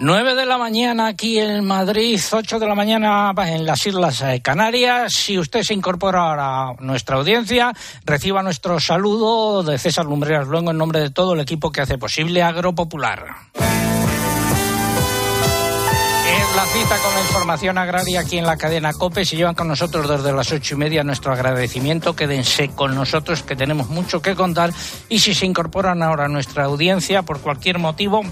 9 de la mañana aquí en Madrid, 8 de la mañana en las Islas Canarias. Si usted se incorpora a nuestra audiencia, reciba nuestro saludo de César Lumbreras Luengo en nombre de todo el equipo que hace posible Agropopular. Es la cita con la información agraria aquí en la cadena COPE. Si llevan con nosotros desde las ocho y media, nuestro agradecimiento. Quédense con nosotros que tenemos mucho que contar. Y si se incorporan ahora a nuestra audiencia por cualquier motivo,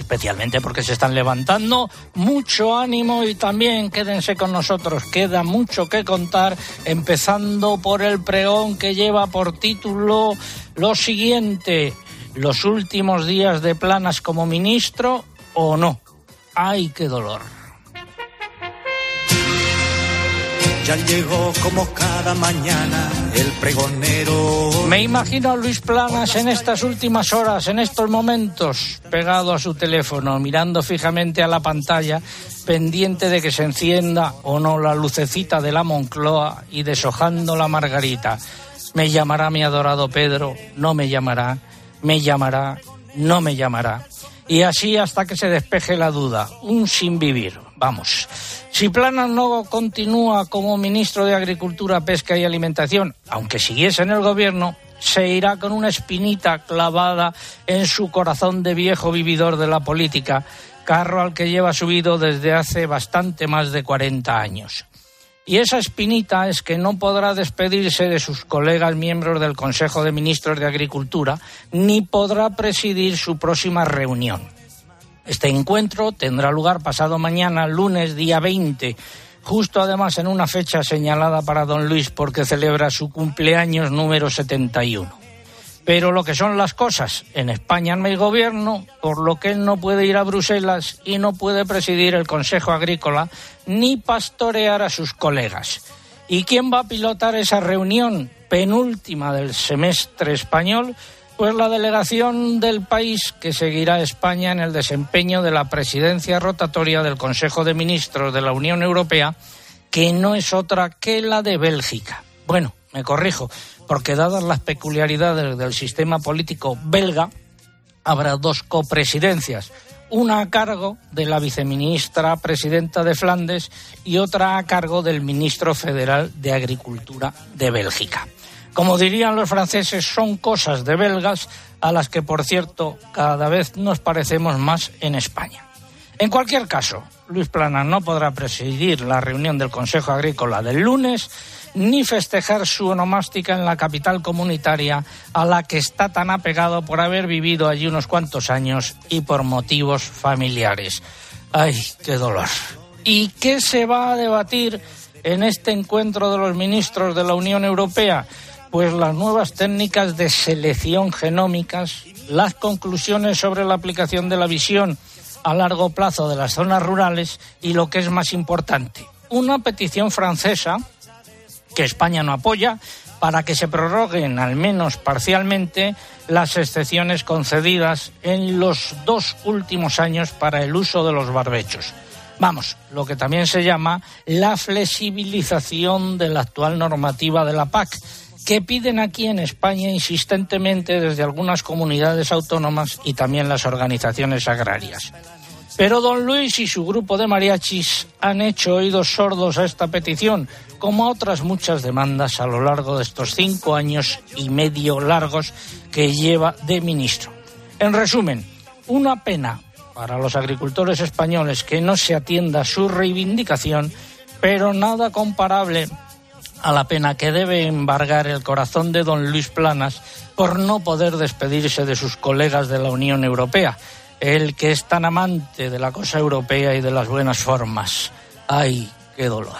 especialmente porque se están levantando. Mucho ánimo y también quédense con nosotros, queda mucho que contar, empezando por el pregón que lleva por título lo siguiente, los últimos días de Planas como ministro o no. ¡Ay, qué dolor! Ya llegó como cada mañana el pregonero. Me imagino a Luis Planas en estas últimas horas, en estos momentos, pegado a su teléfono, mirando fijamente a la pantalla, pendiente de que se encienda o no la lucecita de la Moncloa y deshojando la margarita. Me llamará mi adorado Pedro, no me llamará, me llamará, no me llamará. Y así hasta que se despeje la duda, un sin vivir. Vamos. Si Planas no continúa como ministro de Agricultura, Pesca y Alimentación, aunque siguiese en el gobierno, se irá con una espinita clavada en su corazón de viejo vividor de la política, carro al que lleva subido desde hace bastante más de 40 años. Y esa espinita es que no podrá despedirse de sus colegas miembros del Consejo de Ministros de Agricultura, ni podrá presidir su próxima reunión. Este encuentro tendrá lugar pasado mañana, lunes, día 20, justo además en una fecha señalada para don Luis porque celebra su cumpleaños número 71. Pero lo que son las cosas, en España no hay gobierno, por lo que él no puede ir a Bruselas y no puede presidir el Consejo Agrícola ni pastorear a sus colegas. ¿Y quién va a pilotar esa reunión penúltima del semestre español? Pues la delegación del país que seguirá a España en el desempeño de la presidencia rotatoria del Consejo de Ministros de la Unión Europea, que no es otra que la de Bélgica. Bueno, me corrijo, porque dadas las peculiaridades del sistema político belga, habrá dos copresidencias, una a cargo de la viceministra presidenta de Flandes y otra a cargo del ministro federal de Agricultura de Bélgica. Como dirían los franceses, son cosas de belgas a las que, por cierto, cada vez nos parecemos más en España. En cualquier caso, Luis Plana no podrá presidir la reunión del Consejo Agrícola del lunes ni festejar su onomástica en la capital comunitaria a la que está tan apegado por haber vivido allí unos cuantos años y por motivos familiares. ¡Ay, qué dolor! ¿Y qué se va a debatir en este encuentro de los ministros de la Unión Europea? Pues las nuevas técnicas de selección genómicas, las conclusiones sobre la aplicación de la visión a largo plazo de las zonas rurales y lo que es más importante, una petición francesa que España no apoya para que se prorroguen al menos parcialmente las excepciones concedidas en los dos últimos años para el uso de los barbechos. Vamos, lo que también se llama la flexibilización de la actual normativa de la PAC, que piden aquí en España insistentemente desde algunas comunidades autónomas y también las organizaciones agrarias. Pero don Luis y su grupo de mariachis han hecho oídos sordos a esta petición, como a otras muchas demandas a lo largo de estos cinco años y medio largos que lleva de ministro. En resumen, una pena para los agricultores españoles que no se atienda su reivindicación, pero nada comparable a la pena que debe embargar el corazón de don Luis Planas por no poder despedirse de sus colegas de la Unión Europea, el que es tan amante de la cosa europea y de las buenas formas. ¡Ay, qué dolor!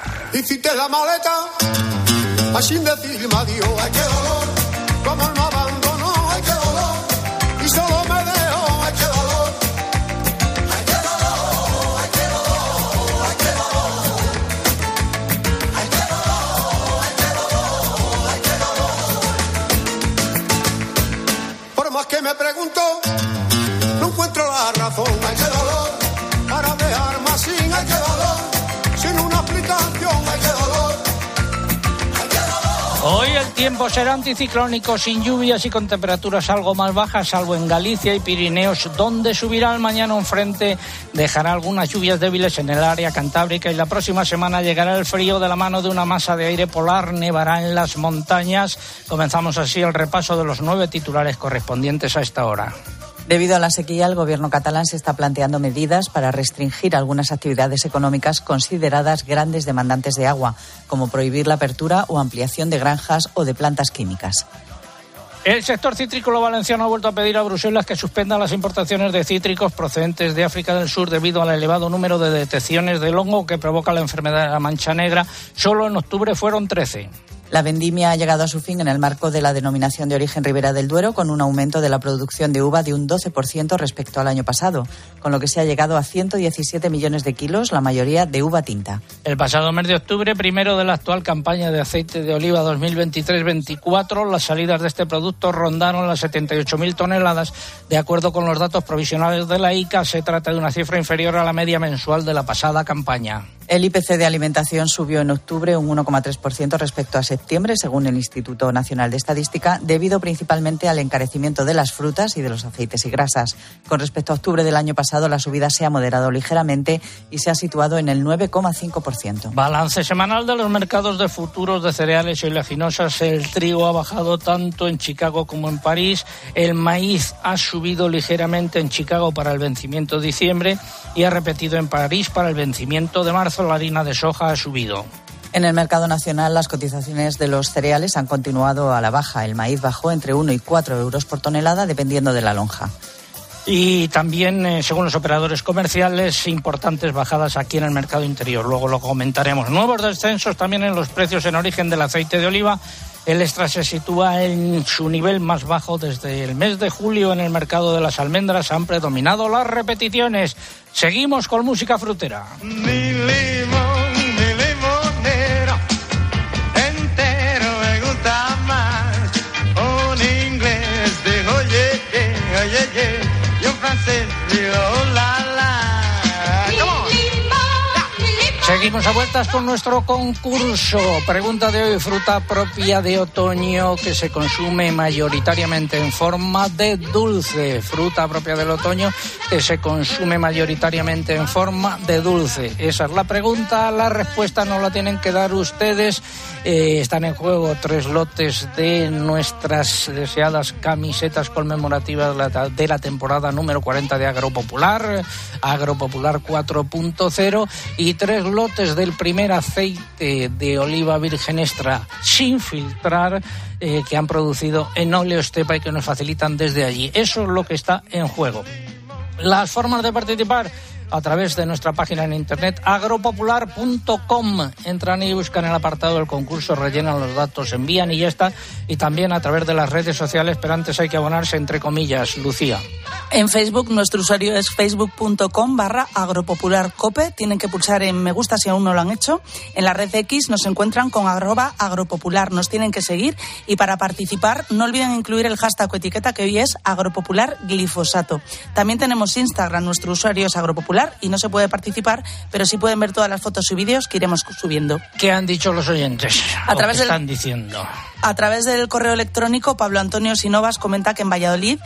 Me pregunto, no encuentro la razón, ay, dolor, Hoy el tiempo será anticiclónico, sin lluvias y con temperaturas algo más bajas, salvo en Galicia y Pirineos, donde subirá el mañana un frente, dejará algunas lluvias débiles en el área cantábrica y la próxima semana llegará el frío de la mano de una masa de aire polar, nevará en las montañas. Comenzamos así el repaso de los nueve titulares correspondientes a esta hora. Debido a la sequía, el gobierno catalán se está planteando medidas para restringir algunas actividades económicas consideradas grandes demandantes de agua, como prohibir la apertura o ampliación de granjas o de plantas químicas. El sector citrícola valenciano ha vuelto a pedir a Bruselas que suspenda las importaciones de cítricos procedentes de África del Sur debido al elevado número de detecciones del hongo que provoca la enfermedad de la mancha negra. Solo en octubre fueron 13. La vendimia ha llegado a su fin en el marco de la denominación de origen Ribera del Duero, con un aumento de la producción de uva de un 12% respecto al año pasado, con lo que se ha llegado a 117 millones de kilos, la mayoría de uva tinta. El pasado mes de octubre, primero de la actual campaña de aceite de oliva 2023-24, las salidas de este producto rondaron las 78.000 toneladas. De acuerdo con los datos provisionales de la ICA, se trata de una cifra inferior a la media mensual de la pasada campaña. El IPC de alimentación subió en octubre un 1,3% respecto a septiembre, según el Instituto Nacional de Estadística, debido principalmente al encarecimiento de las frutas y de los aceites y grasas. Con respecto a octubre del año pasado, la subida se ha moderado ligeramente y se ha situado en el 9,5%. Balance semanal de los mercados de futuros de cereales y oleaginosas. El trigo ha bajado tanto en Chicago como en París. El maíz ha subido ligeramente en Chicago para el vencimiento de diciembre y ha repetido en París para el vencimiento de marzo la harina de soja ha subido. En el mercado nacional, las cotizaciones de los cereales han continuado a la baja. El maíz bajó entre 1 y 4 euros por tonelada, dependiendo de la lonja. Y también, eh, según los operadores comerciales, importantes bajadas aquí en el mercado interior. Luego lo comentaremos. Nuevos descensos también en los precios en origen del aceite de oliva. El extra se sitúa en su nivel más bajo desde el mes de julio en el mercado de las almendras. Han predominado las repeticiones. Seguimos con música frutera. Seguimos a vueltas con nuestro concurso. Pregunta de hoy, fruta propia de otoño que se consume mayoritariamente en forma de dulce. Fruta propia del otoño que se consume mayoritariamente en forma de dulce. Esa es la pregunta. La respuesta no la tienen que dar ustedes. Eh, están en juego tres lotes de nuestras deseadas camisetas conmemorativas de la temporada número 40 de Agropopular, Agropopular 4.0 y tres lotes del primer aceite de oliva virgen extra sin filtrar eh, que han producido en Oleostepa y que nos facilitan desde allí. Eso es lo que está en juego. Las formas de participar a través de nuestra página en internet agropopular.com. Entran y buscan el apartado del concurso, rellenan los datos, envían y ya está. Y también a través de las redes sociales, pero antes hay que abonarse entre comillas. Lucía. En Facebook nuestro usuario es facebook.com barra agropopularcope. Tienen que pulsar en me gusta si aún no lo han hecho. En la red X nos encuentran con agropopular. Nos tienen que seguir y para participar no olviden incluir el hashtag o etiqueta que hoy es agropopular glifosato. También tenemos Instagram, nuestro usuario es agropopular y no se puede participar, pero sí pueden ver todas las fotos y vídeos que iremos subiendo. ¿Qué han dicho los oyentes? A través ¿Qué están diciendo? A través del correo electrónico, Pablo Antonio Sinovas comenta que en Valladolid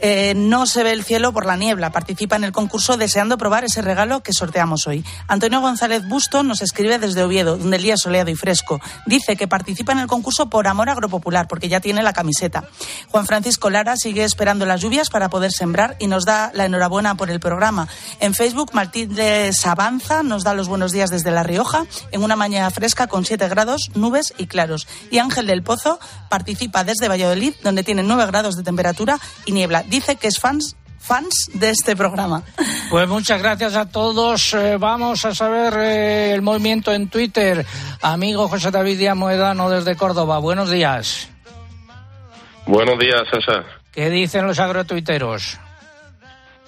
eh, no se ve el cielo por la niebla. Participa en el concurso deseando probar ese regalo que sorteamos hoy. Antonio González Busto nos escribe desde Oviedo, donde el día es soleado y fresco. Dice que participa en el concurso por amor agropopular, porque ya tiene la camiseta. Juan Francisco Lara sigue esperando las lluvias para poder sembrar y nos da la enhorabuena por el programa. En Facebook, Martín de Sabanza nos da los buenos días desde La Rioja, en una mañana fresca con 7 grados, nubes y claros. Y Ángel del Pozo participa desde Valladolid, donde tiene 9 grados de temperatura y niebla dice que es fans fans de este programa. Pues muchas gracias a todos. Eh, vamos a saber eh, el movimiento en Twitter. Amigo José David Díaz Moedano desde Córdoba. Buenos días. Buenos días, César. ¿Qué dicen los agrotuiteros?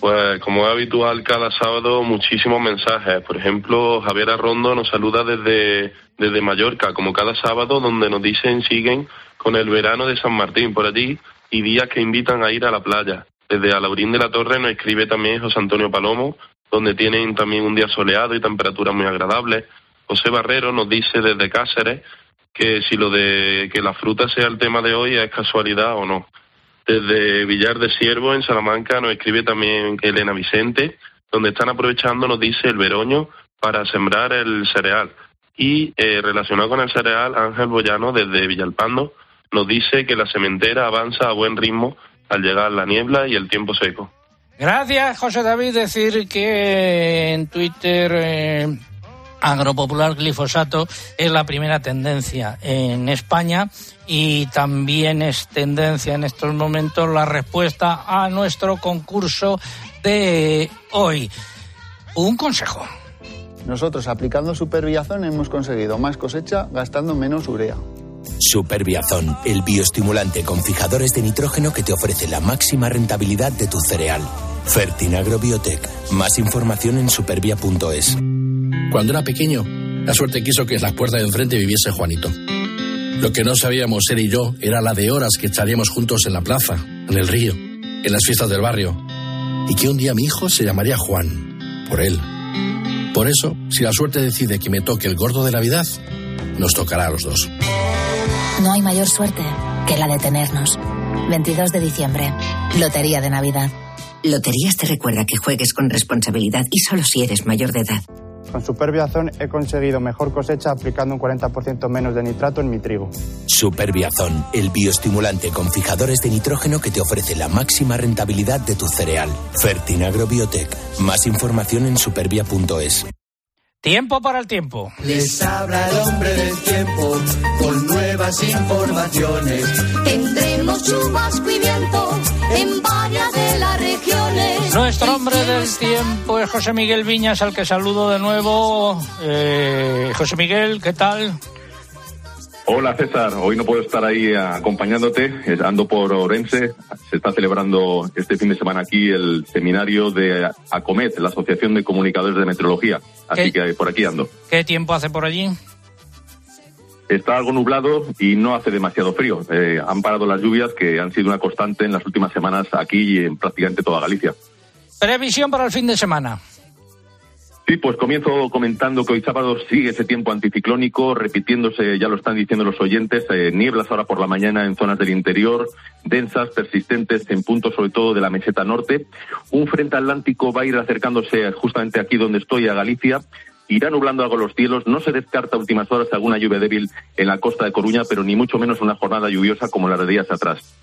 Pues como es habitual cada sábado, muchísimos mensajes. Por ejemplo, Javier Arrondo nos saluda desde, desde Mallorca, como cada sábado, donde nos dicen siguen con el verano de San Martín por allí y días que invitan a ir a la playa. Desde Alaurín de la Torre nos escribe también José Antonio Palomo, donde tienen también un día soleado y temperaturas muy agradables. José Barrero nos dice desde Cáceres que si lo de que la fruta sea el tema de hoy es casualidad o no. Desde Villar de Siervo, en Salamanca, nos escribe también Elena Vicente, donde están aprovechando, nos dice, el veroño para sembrar el cereal. Y eh, relacionado con el cereal, Ángel Boyano, desde Villalpando, nos dice que la sementera avanza a buen ritmo al llegar la niebla y el tiempo seco. Gracias, José David. Decir que en Twitter eh, agropopular glifosato es la primera tendencia en España y también es tendencia en estos momentos la respuesta a nuestro concurso de hoy. Un consejo. Nosotros aplicando Superbiazón hemos conseguido más cosecha gastando menos urea. Superbiazón, el bioestimulante con fijadores de nitrógeno que te ofrece la máxima rentabilidad de tu cereal. Fertinagrobiotech. Más información en supervia.es. Cuando era pequeño, la suerte quiso que en las puertas de enfrente viviese Juanito. Lo que no sabíamos él y yo era la de horas que echaríamos juntos en la plaza, en el río, en las fiestas del barrio. Y que un día mi hijo se llamaría Juan, por él. Por eso, si la suerte decide que me toque el gordo de Navidad, nos tocará a los dos. No hay mayor suerte que la de tenernos. 22 de diciembre, Lotería de Navidad. Loterías te recuerda que juegues con responsabilidad y solo si eres mayor de edad. Con Superbiazón he conseguido mejor cosecha aplicando un 40% menos de nitrato en mi trigo. Superbiazón, el bioestimulante con fijadores de nitrógeno que te ofrece la máxima rentabilidad de tu cereal. Fertinagrobiotech. Más información en supervia.es. Tiempo para el tiempo. Les habla el hombre del tiempo con nuevas informaciones. Tendremos chubasco y viento en varias de las regiones. Nuestro hombre del tiempo es José Miguel Viñas, al que saludo de nuevo. Eh, José Miguel, ¿qué tal? Hola César, hoy no puedo estar ahí acompañándote, eh, ando por Orense, se está celebrando este fin de semana aquí el seminario de ACOMET, la Asociación de Comunicadores de Meteorología, así que por aquí ando. ¿Qué tiempo hace por allí? Está algo nublado y no hace demasiado frío. Eh, han parado las lluvias que han sido una constante en las últimas semanas aquí y en prácticamente toda Galicia. Previsión para el fin de semana. Sí, pues comienzo comentando que hoy sábado sigue ese tiempo anticiclónico, repitiéndose, ya lo están diciendo los oyentes, eh, nieblas ahora por la mañana en zonas del interior, densas, persistentes en puntos sobre todo de la meseta norte. Un frente atlántico va a ir acercándose justamente aquí donde estoy, a Galicia, irá nublando algo los cielos. No se descarta a últimas horas alguna lluvia débil en la costa de Coruña, pero ni mucho menos una jornada lluviosa como la de días atrás.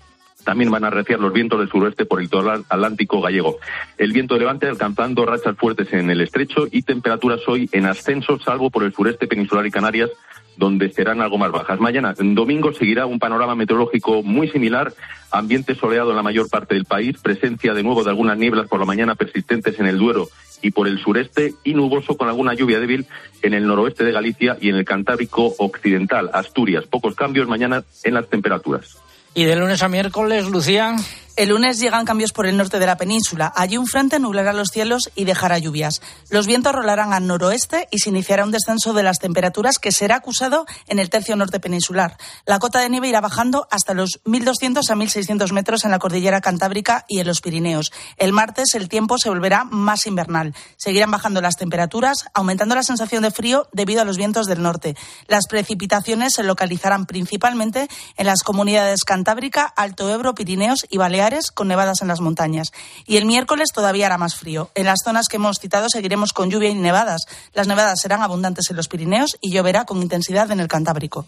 También van a arreciar los vientos del suroeste por el atlántico gallego. El viento de levante alcanzando rachas fuertes en el estrecho y temperaturas hoy en ascenso, salvo por el sureste peninsular y Canarias, donde serán algo más bajas. Mañana, domingo, seguirá un panorama meteorológico muy similar, ambiente soleado en la mayor parte del país, presencia de nuevo de algunas nieblas por la mañana persistentes en el Duero y por el sureste y nuboso con alguna lluvia débil en el noroeste de Galicia y en el Cantábrico occidental, Asturias. Pocos cambios mañana en las temperaturas. Y de lunes a miércoles, Lucía. El lunes llegan cambios por el norte de la península. Allí un frente nublará los cielos y dejará lluvias. Los vientos rolarán al noroeste y se iniciará un descenso de las temperaturas que será acusado en el tercio norte peninsular. La cota de nieve irá bajando hasta los 1.200 a 1.600 metros en la cordillera cantábrica y en los Pirineos. El martes el tiempo se volverá más invernal. Seguirán bajando las temperaturas, aumentando la sensación de frío debido a los vientos del norte. Las precipitaciones se localizarán principalmente en las comunidades Cantábrica, Alto Ebro, Pirineos y Baleares con nevadas en las montañas. Y el miércoles todavía hará más frío. En las zonas que hemos citado seguiremos con lluvia y nevadas. Las nevadas serán abundantes en los Pirineos y lloverá con intensidad en el Cantábrico.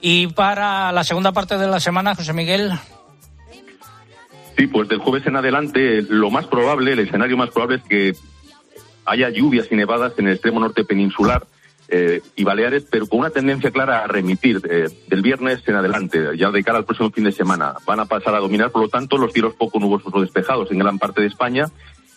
Y para la segunda parte de la semana, José Miguel. Sí, pues del jueves en adelante, lo más probable, el escenario más probable es que haya lluvias y nevadas en el extremo norte peninsular eh, y Baleares, pero con una tendencia clara a remitir eh, del viernes en adelante, ya de cara al próximo fin de semana. Van a pasar a dominar, por lo tanto, los cielos poco nubosos o despejados en gran parte de España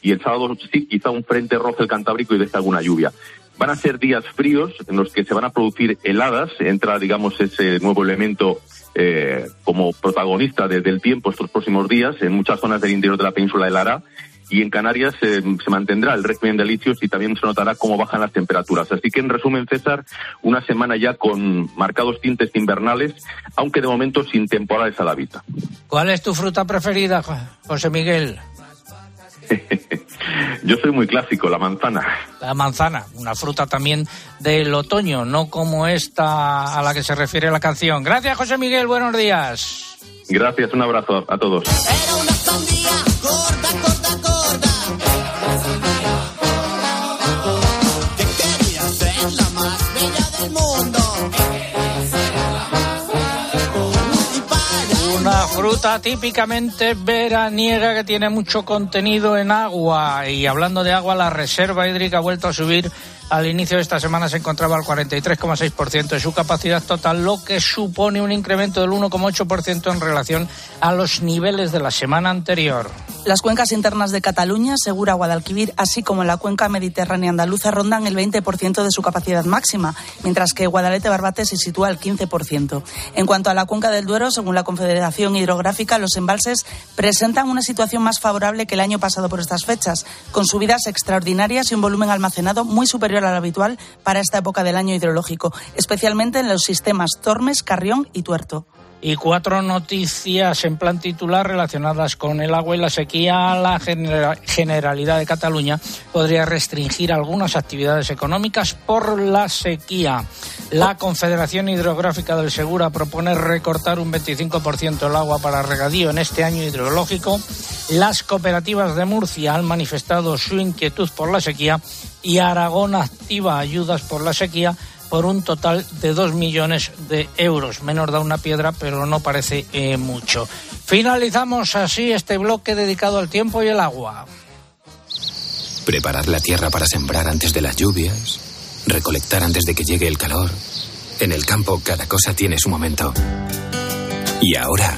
y el sábado sí, quizá un frente rojo el Cantábrico y deja alguna lluvia. Van a ser días fríos en los que se van a producir heladas, entra, digamos, ese nuevo elemento eh, como protagonista del tiempo estos próximos días en muchas zonas del interior de la península de Lara y en Canarias se mantendrá el régimen de litios y también se notará cómo bajan las temperaturas. Así que, en resumen, César, una semana ya con marcados tintes invernales, aunque de momento sin temporales a la vista. ¿Cuál es tu fruta preferida, José Miguel? Yo soy muy clásico, la manzana. La manzana, una fruta también del otoño, no como esta a la que se refiere la canción. Gracias, José Miguel, buenos días. Gracias, un abrazo a todos. Una fruta típicamente veraniega que tiene mucho contenido en agua. Y hablando de agua, la reserva hídrica ha vuelto a subir. Al inicio de esta semana se encontraba al 43,6% de su capacidad total, lo que supone un incremento del 1,8% en relación a los niveles de la semana anterior. Las cuencas internas de Cataluña, Segura, Guadalquivir, así como la cuenca mediterránea andaluza rondan el 20% de su capacidad máxima, mientras que Guadalete Barbate se sitúa al 15%. En cuanto a la cuenca del Duero, según la Confederación Hidrográfica, los embalses presentan una situación más favorable que el año pasado por estas fechas, con subidas extraordinarias y un volumen almacenado muy superior al habitual para esta época del año hidrológico, especialmente en los sistemas Tormes, Carrión y Tuerto. Y cuatro noticias en plan titular relacionadas con el agua y la sequía. La Generalidad de Cataluña podría restringir algunas actividades económicas por la sequía. La Confederación Hidrográfica del Segura propone recortar un 25% el agua para regadío en este año hidrológico. Las cooperativas de Murcia han manifestado su inquietud por la sequía y Aragón activa ayudas por la sequía por un total de 2 millones de euros. Menos da una piedra, pero no parece eh, mucho. Finalizamos así este bloque dedicado al tiempo y el agua. Preparar la tierra para sembrar antes de las lluvias, recolectar antes de que llegue el calor. En el campo cada cosa tiene su momento. Y ahora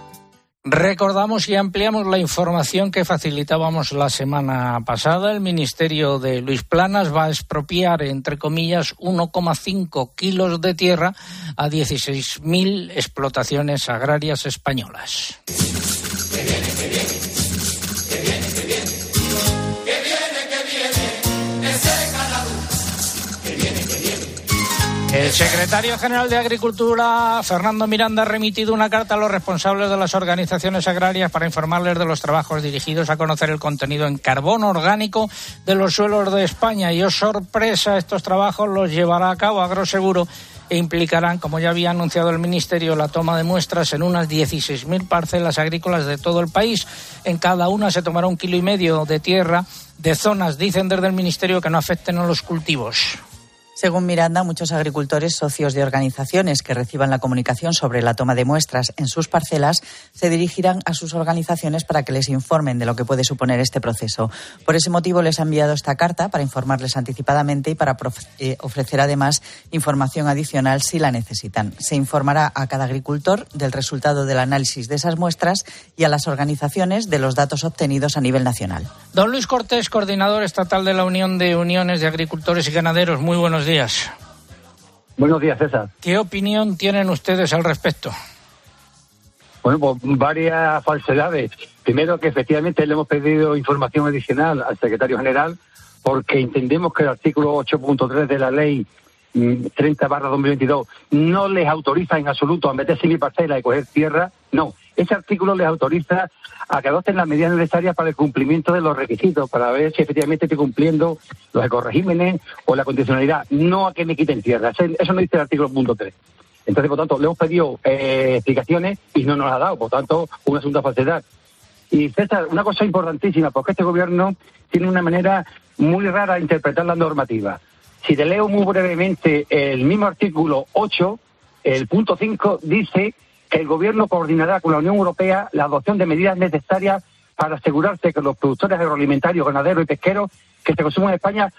Recordamos y ampliamos la información que facilitábamos la semana pasada. El Ministerio de Luis Planas va a expropiar, entre comillas, 1,5 kilos de tierra a 16.000 explotaciones agrarias españolas. El secretario general de Agricultura, Fernando Miranda, ha remitido una carta a los responsables de las organizaciones agrarias para informarles de los trabajos dirigidos a conocer el contenido en carbón orgánico de los suelos de España. Y, oh sorpresa, estos trabajos los llevará a cabo Agroseguro e implicarán, como ya había anunciado el Ministerio, la toma de muestras en unas 16.000 parcelas agrícolas de todo el país. En cada una se tomará un kilo y medio de tierra de zonas, dicen desde el Ministerio, que no afecten a los cultivos. Según Miranda, muchos agricultores socios de organizaciones que reciban la comunicación sobre la toma de muestras en sus parcelas se dirigirán a sus organizaciones para que les informen de lo que puede suponer este proceso. Por ese motivo les ha enviado esta carta para informarles anticipadamente y para eh, ofrecer además información adicional si la necesitan. Se informará a cada agricultor del resultado del análisis de esas muestras y a las organizaciones de los datos obtenidos a nivel nacional. Don Luis Cortés, coordinador estatal de la Unión de Uniones de Agricultores y Ganaderos. Muy buenos días días. Buenos días, César. ¿Qué opinión tienen ustedes al respecto? Bueno, pues varias falsedades. Primero, que efectivamente le hemos pedido información adicional al secretario general porque entendemos que el artículo 8.3 de la ley 30 mm, barra 2022 no les autoriza en absoluto a meterse en mi parcela y coger tierra. No, ese artículo les autoriza a que adopten las medidas necesarias para el cumplimiento de los requisitos, para ver si efectivamente estoy cumpliendo los ecoregímenes o la condicionalidad, no a que me quiten tierra. Eso no dice el artículo punto 3. Entonces, por tanto, le hemos pedido eh, explicaciones y no nos las ha dado, por tanto, un asunto de falsedad. Y César, una cosa importantísima, porque este gobierno tiene una manera muy rara de interpretar la normativa. Si te leo muy brevemente el mismo artículo 8, el punto 5 dice el Gobierno coordinará con la Unión Europea la adopción de medidas necesarias para asegurarse que los productores agroalimentarios, ganaderos y pesqueros que se consumen en España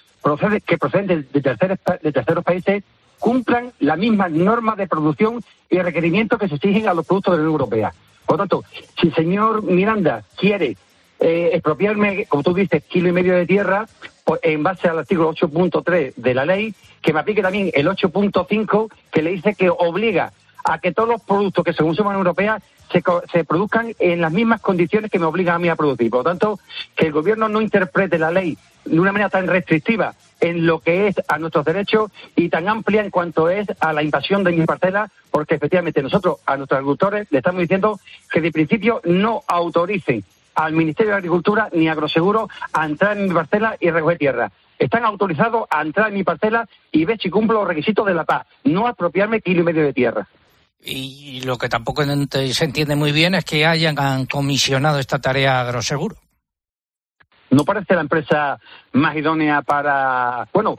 que proceden de, terceros, de terceros países cumplan las mismas normas de producción y requerimientos que se exigen a los productos de la Unión Europea. Por lo tanto, si el señor Miranda quiere eh, expropiarme, como tú dices, kilo y medio de tierra, pues, en base al artículo 8.3 de la ley, que me aplique también el 8.5 que le dice que obliga a que todos los productos que se consuman en Europea se, se, produzcan en las mismas condiciones que me obligan a mí a producir. Por lo tanto, que el gobierno no interprete la ley de una manera tan restrictiva en lo que es a nuestros derechos y tan amplia en cuanto es a la invasión de mi parcela, porque efectivamente nosotros a nuestros agricultores le estamos diciendo que de principio no autoricen al Ministerio de Agricultura ni Agroseguro a entrar en mi parcela y recoger tierra. Están autorizados a entrar en mi parcela y ver si cumplo los requisitos de la paz, no apropiarme kilo y medio de tierra. Y lo que tampoco se entiende muy bien es que hayan comisionado esta tarea a Agroseguro. No parece la empresa más idónea para, bueno,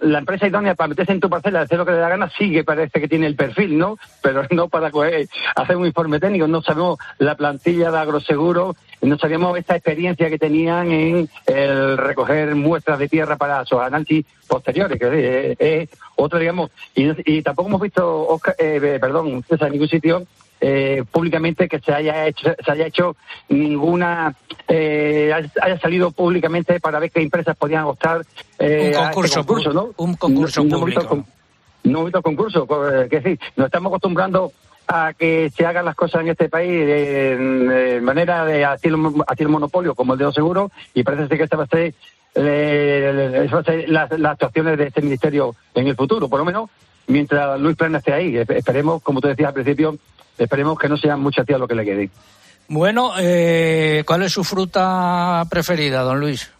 la empresa idónea para meterse en tu parcela, hacer lo que le da gana, sí que parece que tiene el perfil, ¿no? Pero no para hacer un informe técnico. No sabemos la plantilla de agroseguro, no sabíamos esta experiencia que tenían en el recoger muestras de tierra para sus análisis posteriores, que es, otro, digamos, y, tampoco hemos visto, eh, perdón, en ningún sitio eh, públicamente que se haya hecho, se haya hecho ninguna, eh, haya salido públicamente para ver qué empresas podían optar eh, un concurso, concurso ¿no? Un concurso no, público. No, visto concurso, que decir, nos estamos acostumbrando a que se hagan las cosas en este país de, manera de hacer el monopolio como el de los seguros y parece que esta va a ser las, las actuaciones de este ministerio en el futuro, por lo menos mientras Luis Plana esté ahí. Esperemos, como tú decías al principio, Esperemos que no sean muchas tías lo que le quede. Bueno, eh, ¿cuál es su fruta preferida, don Luis?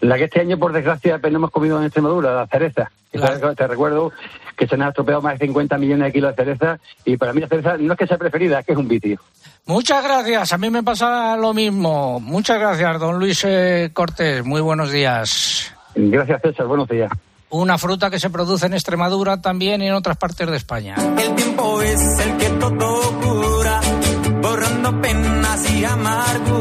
La que este año, por desgracia, hemos comido en Extremadura, la cereza. Te recuerdo que se han estropeado más de 50 millones de kilos de cereza y para mí la cereza no es que sea preferida, es que es un vicio. Muchas gracias, a mí me pasa lo mismo. Muchas gracias, don Luis eh, Cortés. Muy buenos días. Gracias, César. Buenos días una fruta que se produce en Extremadura también y en otras partes de España. El tiempo es el que todo cura, borrando penas y amarguras.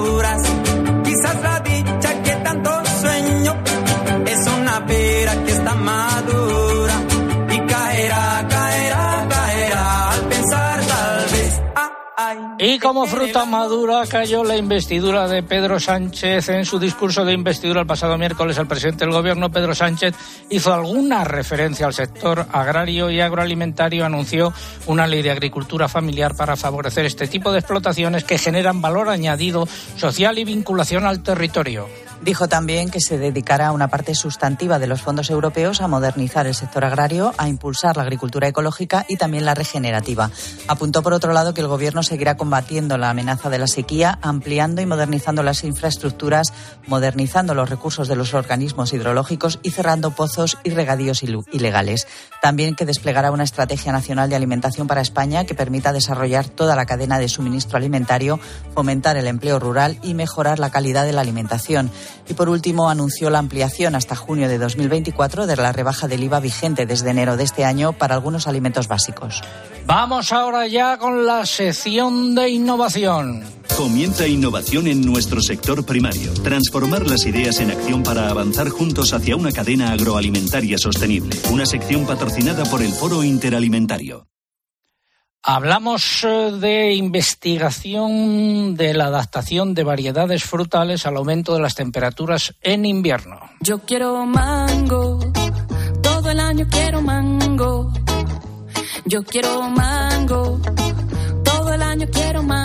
Y como fruta madura cayó la investidura de Pedro Sánchez. En su discurso de investidura el pasado miércoles, el presidente del gobierno, Pedro Sánchez, hizo alguna referencia al sector agrario y agroalimentario. Anunció una ley de agricultura familiar para favorecer este tipo de explotaciones que generan valor añadido social y vinculación al territorio. Dijo también que se dedicará una parte sustantiva de los fondos europeos a modernizar el sector agrario, a impulsar la agricultura ecológica y también la regenerativa. Apuntó, por otro lado, que el Gobierno seguirá combatiendo la amenaza de la sequía, ampliando y modernizando las infraestructuras, modernizando los recursos de los organismos hidrológicos y cerrando pozos y regadíos ilegales. También que desplegará una estrategia nacional de alimentación para España que permita desarrollar toda la cadena de suministro alimentario, fomentar el empleo rural y mejorar la calidad de la alimentación. Y por último, anunció la ampliación hasta junio de 2024 de la rebaja del IVA vigente desde enero de este año para algunos alimentos básicos. Vamos ahora ya con la sección de innovación. Comienza innovación en nuestro sector primario. Transformar las ideas en acción para avanzar juntos hacia una cadena agroalimentaria sostenible. Una sección patrocinada por el Foro Interalimentario. Hablamos eh, de investigación de la adaptación de variedades frutales al aumento de las temperaturas en invierno. Yo quiero mango, todo el año quiero mango. Yo quiero mango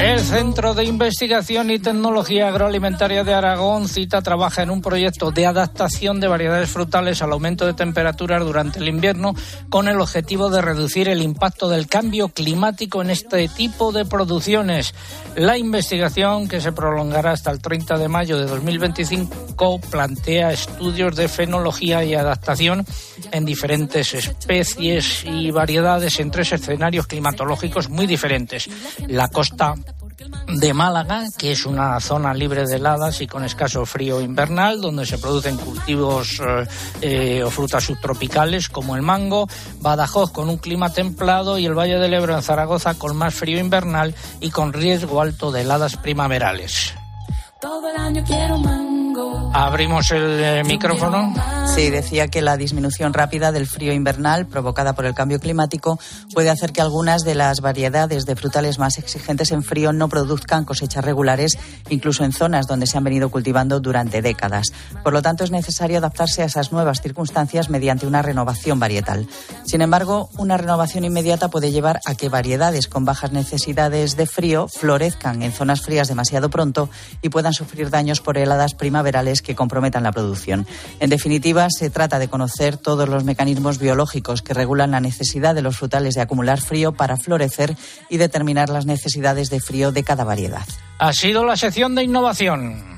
el Centro de Investigación y Tecnología Agroalimentaria de Aragón cita trabaja en un proyecto de adaptación de variedades frutales al aumento de temperaturas durante el invierno con el objetivo de reducir el impacto del cambio climático en este tipo de producciones. La investigación, que se prolongará hasta el 30 de mayo de 2025, plantea estudios de fenología y adaptación en diferentes especies y variedades en tres escenarios climatológicos muy diferentes. La costa de Málaga, que es una zona libre de heladas y con escaso frío invernal, donde se producen cultivos eh, eh, o frutas subtropicales como el mango, Badajoz con un clima templado y el Valle del Ebro en Zaragoza con más frío invernal y con riesgo alto de heladas primaverales. Todo el año quiero mango. Abrimos el eh, micrófono. Sí, decía que la disminución rápida del frío invernal provocada por el cambio climático puede hacer que algunas de las variedades de frutales más exigentes en frío no produzcan cosechas regulares, incluso en zonas donde se han venido cultivando durante décadas. Por lo tanto, es necesario adaptarse a esas nuevas circunstancias mediante una renovación varietal. Sin embargo, una renovación inmediata puede llevar a que variedades con bajas necesidades de frío florezcan en zonas frías demasiado pronto y puedan sufrir daños por heladas primaverales que comprometan la producción. En definitiva, se trata de conocer todos los mecanismos biológicos que regulan la necesidad de los frutales de acumular frío para florecer y determinar las necesidades de frío de cada variedad. Ha sido la sección de innovación.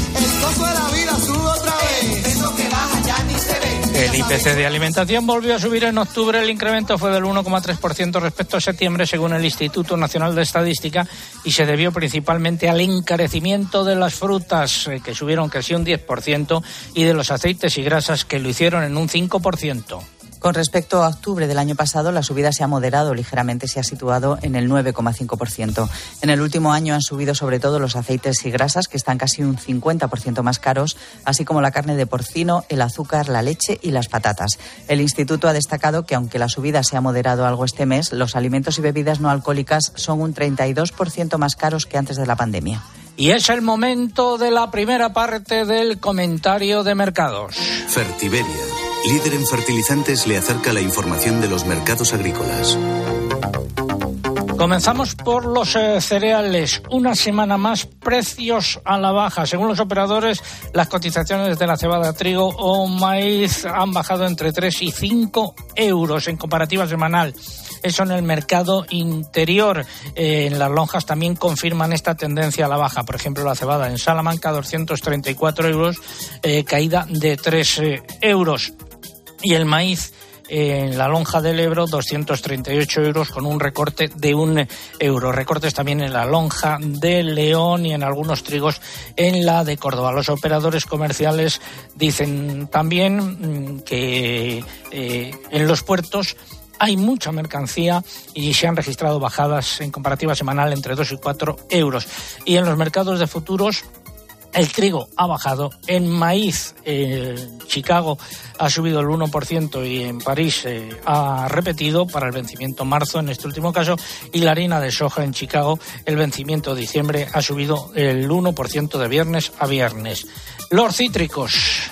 El IPC de alimentación volvió a subir en octubre. El incremento fue del 1,3% respecto a septiembre, según el Instituto Nacional de Estadística, y se debió principalmente al encarecimiento de las frutas, eh, que subieron casi un 10%, y de los aceites y grasas, que lo hicieron en un 5%. Con respecto a octubre del año pasado, la subida se ha moderado ligeramente, se ha situado en el 9,5%. En el último año han subido sobre todo los aceites y grasas, que están casi un 50% más caros, así como la carne de porcino, el azúcar, la leche y las patatas. El instituto ha destacado que aunque la subida se ha moderado algo este mes, los alimentos y bebidas no alcohólicas son un 32% más caros que antes de la pandemia. Y es el momento de la primera parte del comentario de mercados. Fertiberia, líder en fertilizantes, le acerca la información de los mercados agrícolas. Comenzamos por los eh, cereales. Una semana más, precios a la baja. Según los operadores, las cotizaciones de la cebada, trigo o maíz han bajado entre 3 y 5 euros en comparativa semanal. Eso en el mercado interior. Eh, en las lonjas también confirman esta tendencia a la baja. Por ejemplo, la cebada en Salamanca, 234 euros, eh, caída de 3 euros. Y el maíz en la lonja del Ebro 238 euros con un recorte de un euro. Recortes también en la lonja de León y en algunos trigos en la de Córdoba. Los operadores comerciales dicen también mm, que eh, en los puertos hay mucha mercancía y se han registrado bajadas en comparativa semanal entre 2 y 4 euros. Y en los mercados de futuros el trigo ha bajado. En maíz, en Chicago ha subido el 1% y en París eh, ha repetido para el vencimiento marzo en este último caso. Y la harina de soja en Chicago, el vencimiento de diciembre ha subido el 1% de viernes a viernes. Los cítricos.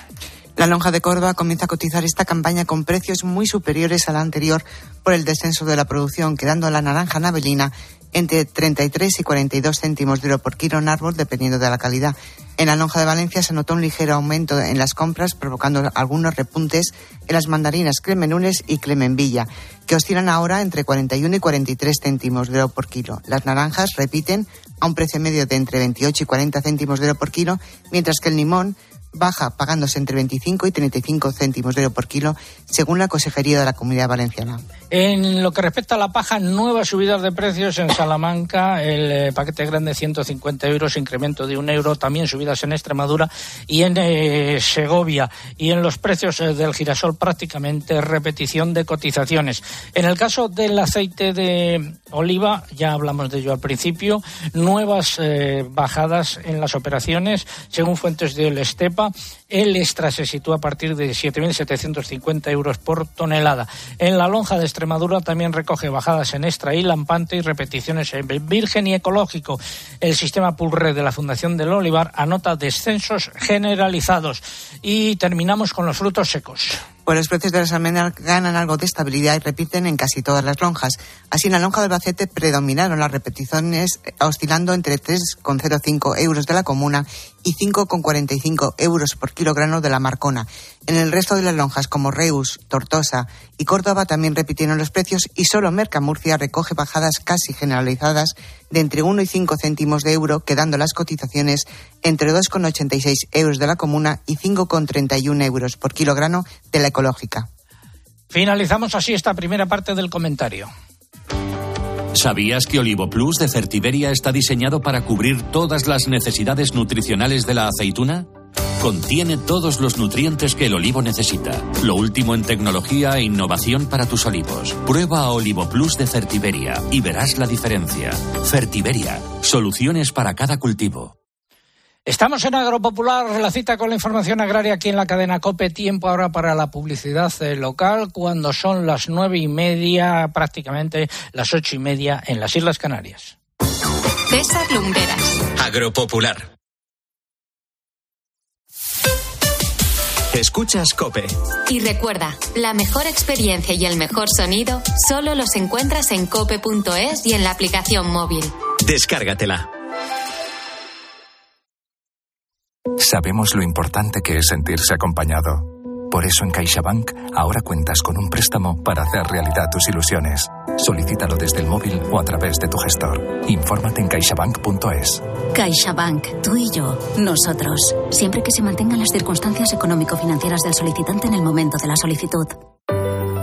La lonja de Córdoba comienza a cotizar esta campaña con precios muy superiores a la anterior por el descenso de la producción, quedando la naranja navelina entre 33 y 42 céntimos de euro por kilo en árbol, dependiendo de la calidad. En la lonja de Valencia se notó un ligero aumento en las compras, provocando algunos repuntes en las mandarinas Clemenules y Clemenvilla, que oscilan ahora entre 41 y 43 céntimos de euro por kilo. Las naranjas repiten a un precio medio de entre 28 y 40 céntimos de euro por kilo, mientras que el limón baja pagándose entre 25 y 35 céntimos de euro por kilo, según la Consejería de la Comunidad Valenciana. En lo que respecta a la paja, nuevas subidas de precios en Salamanca, el eh, paquete grande 150 euros, incremento de un euro, también subidas en Extremadura y en eh, Segovia. Y en los precios eh, del girasol prácticamente repetición de cotizaciones. En el caso del aceite de oliva, ya hablamos de ello al principio, nuevas bajadas en las operaciones, según fuentes del Estepa, el extra se sitúa a partir de 7.750 euros por tonelada. En la lonja de Extremadura también recoge bajadas en extra y lampante y repeticiones en virgen y ecológico. El sistema Pulre de la Fundación del Olivar anota descensos generalizados. Y terminamos con los frutos secos. Pues los precios de las almendras ganan algo de estabilidad y repiten en casi todas las lonjas. Así, en la lonja del Bacete predominaron las repeticiones eh, oscilando entre 3,05 euros de la comuna y 5,45 euros por kilogramo de la Marcona. En el resto de las lonjas, como Reus, Tortosa y Córdoba, también repitieron los precios y solo Mercamurcia recoge bajadas casi generalizadas de entre 1 y 5 céntimos de euro, quedando las cotizaciones entre 2,86 euros de la comuna y 5,31 euros por kilogramo de la ecológica. Finalizamos así esta primera parte del comentario. ¿Sabías que Olivo Plus de Fertiberia está diseñado para cubrir todas las necesidades nutricionales de la aceituna? Contiene todos los nutrientes que el olivo necesita. Lo último en tecnología e innovación para tus olivos. Prueba Olivo Plus de Fertiberia y verás la diferencia. Fertiberia, soluciones para cada cultivo. Estamos en Agropopular, la cita con la información agraria aquí en la cadena COPE. Tiempo ahora para la publicidad eh, local, cuando son las nueve y media, prácticamente las ocho y media en las Islas Canarias. César Lumberas. Agropopular. Escuchas Cope. Y recuerda, la mejor experiencia y el mejor sonido solo los encuentras en cope.es y en la aplicación móvil. Descárgatela. Sabemos lo importante que es sentirse acompañado. Por eso en CaixaBank ahora cuentas con un préstamo para hacer realidad tus ilusiones. Solicítalo desde el móvil o a través de tu gestor. Infórmate en caixabank.es. CaixaBank, tú y yo, nosotros. Siempre que se mantengan las circunstancias económico-financieras del solicitante en el momento de la solicitud.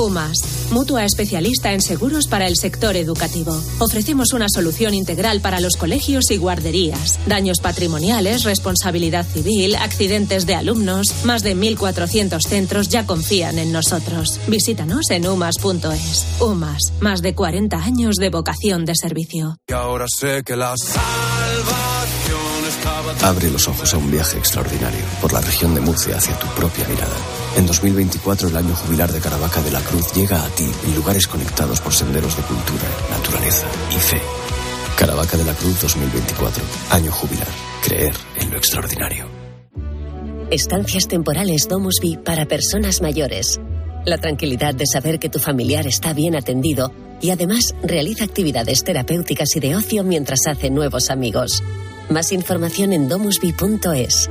UMAS, mutua especialista en seguros para el sector educativo. Ofrecemos una solución integral para los colegios y guarderías. Daños patrimoniales, responsabilidad civil, accidentes de alumnos. Más de 1.400 centros ya confían en nosotros. Visítanos en umas.es. UMAS, más de 40 años de vocación de servicio. Y ahora sé que la salvación estaba... Abre los ojos a un viaje extraordinario por la región de Murcia hacia tu propia mirada. En 2024 el año jubilar de Caravaca de la Cruz llega a ti en lugares conectados por senderos de cultura, naturaleza y fe. Caravaca de la Cruz 2024, año jubilar. Creer en lo extraordinario. Estancias temporales Domusby para personas mayores. La tranquilidad de saber que tu familiar está bien atendido y además realiza actividades terapéuticas y de ocio mientras hace nuevos amigos. Más información en domusby.es.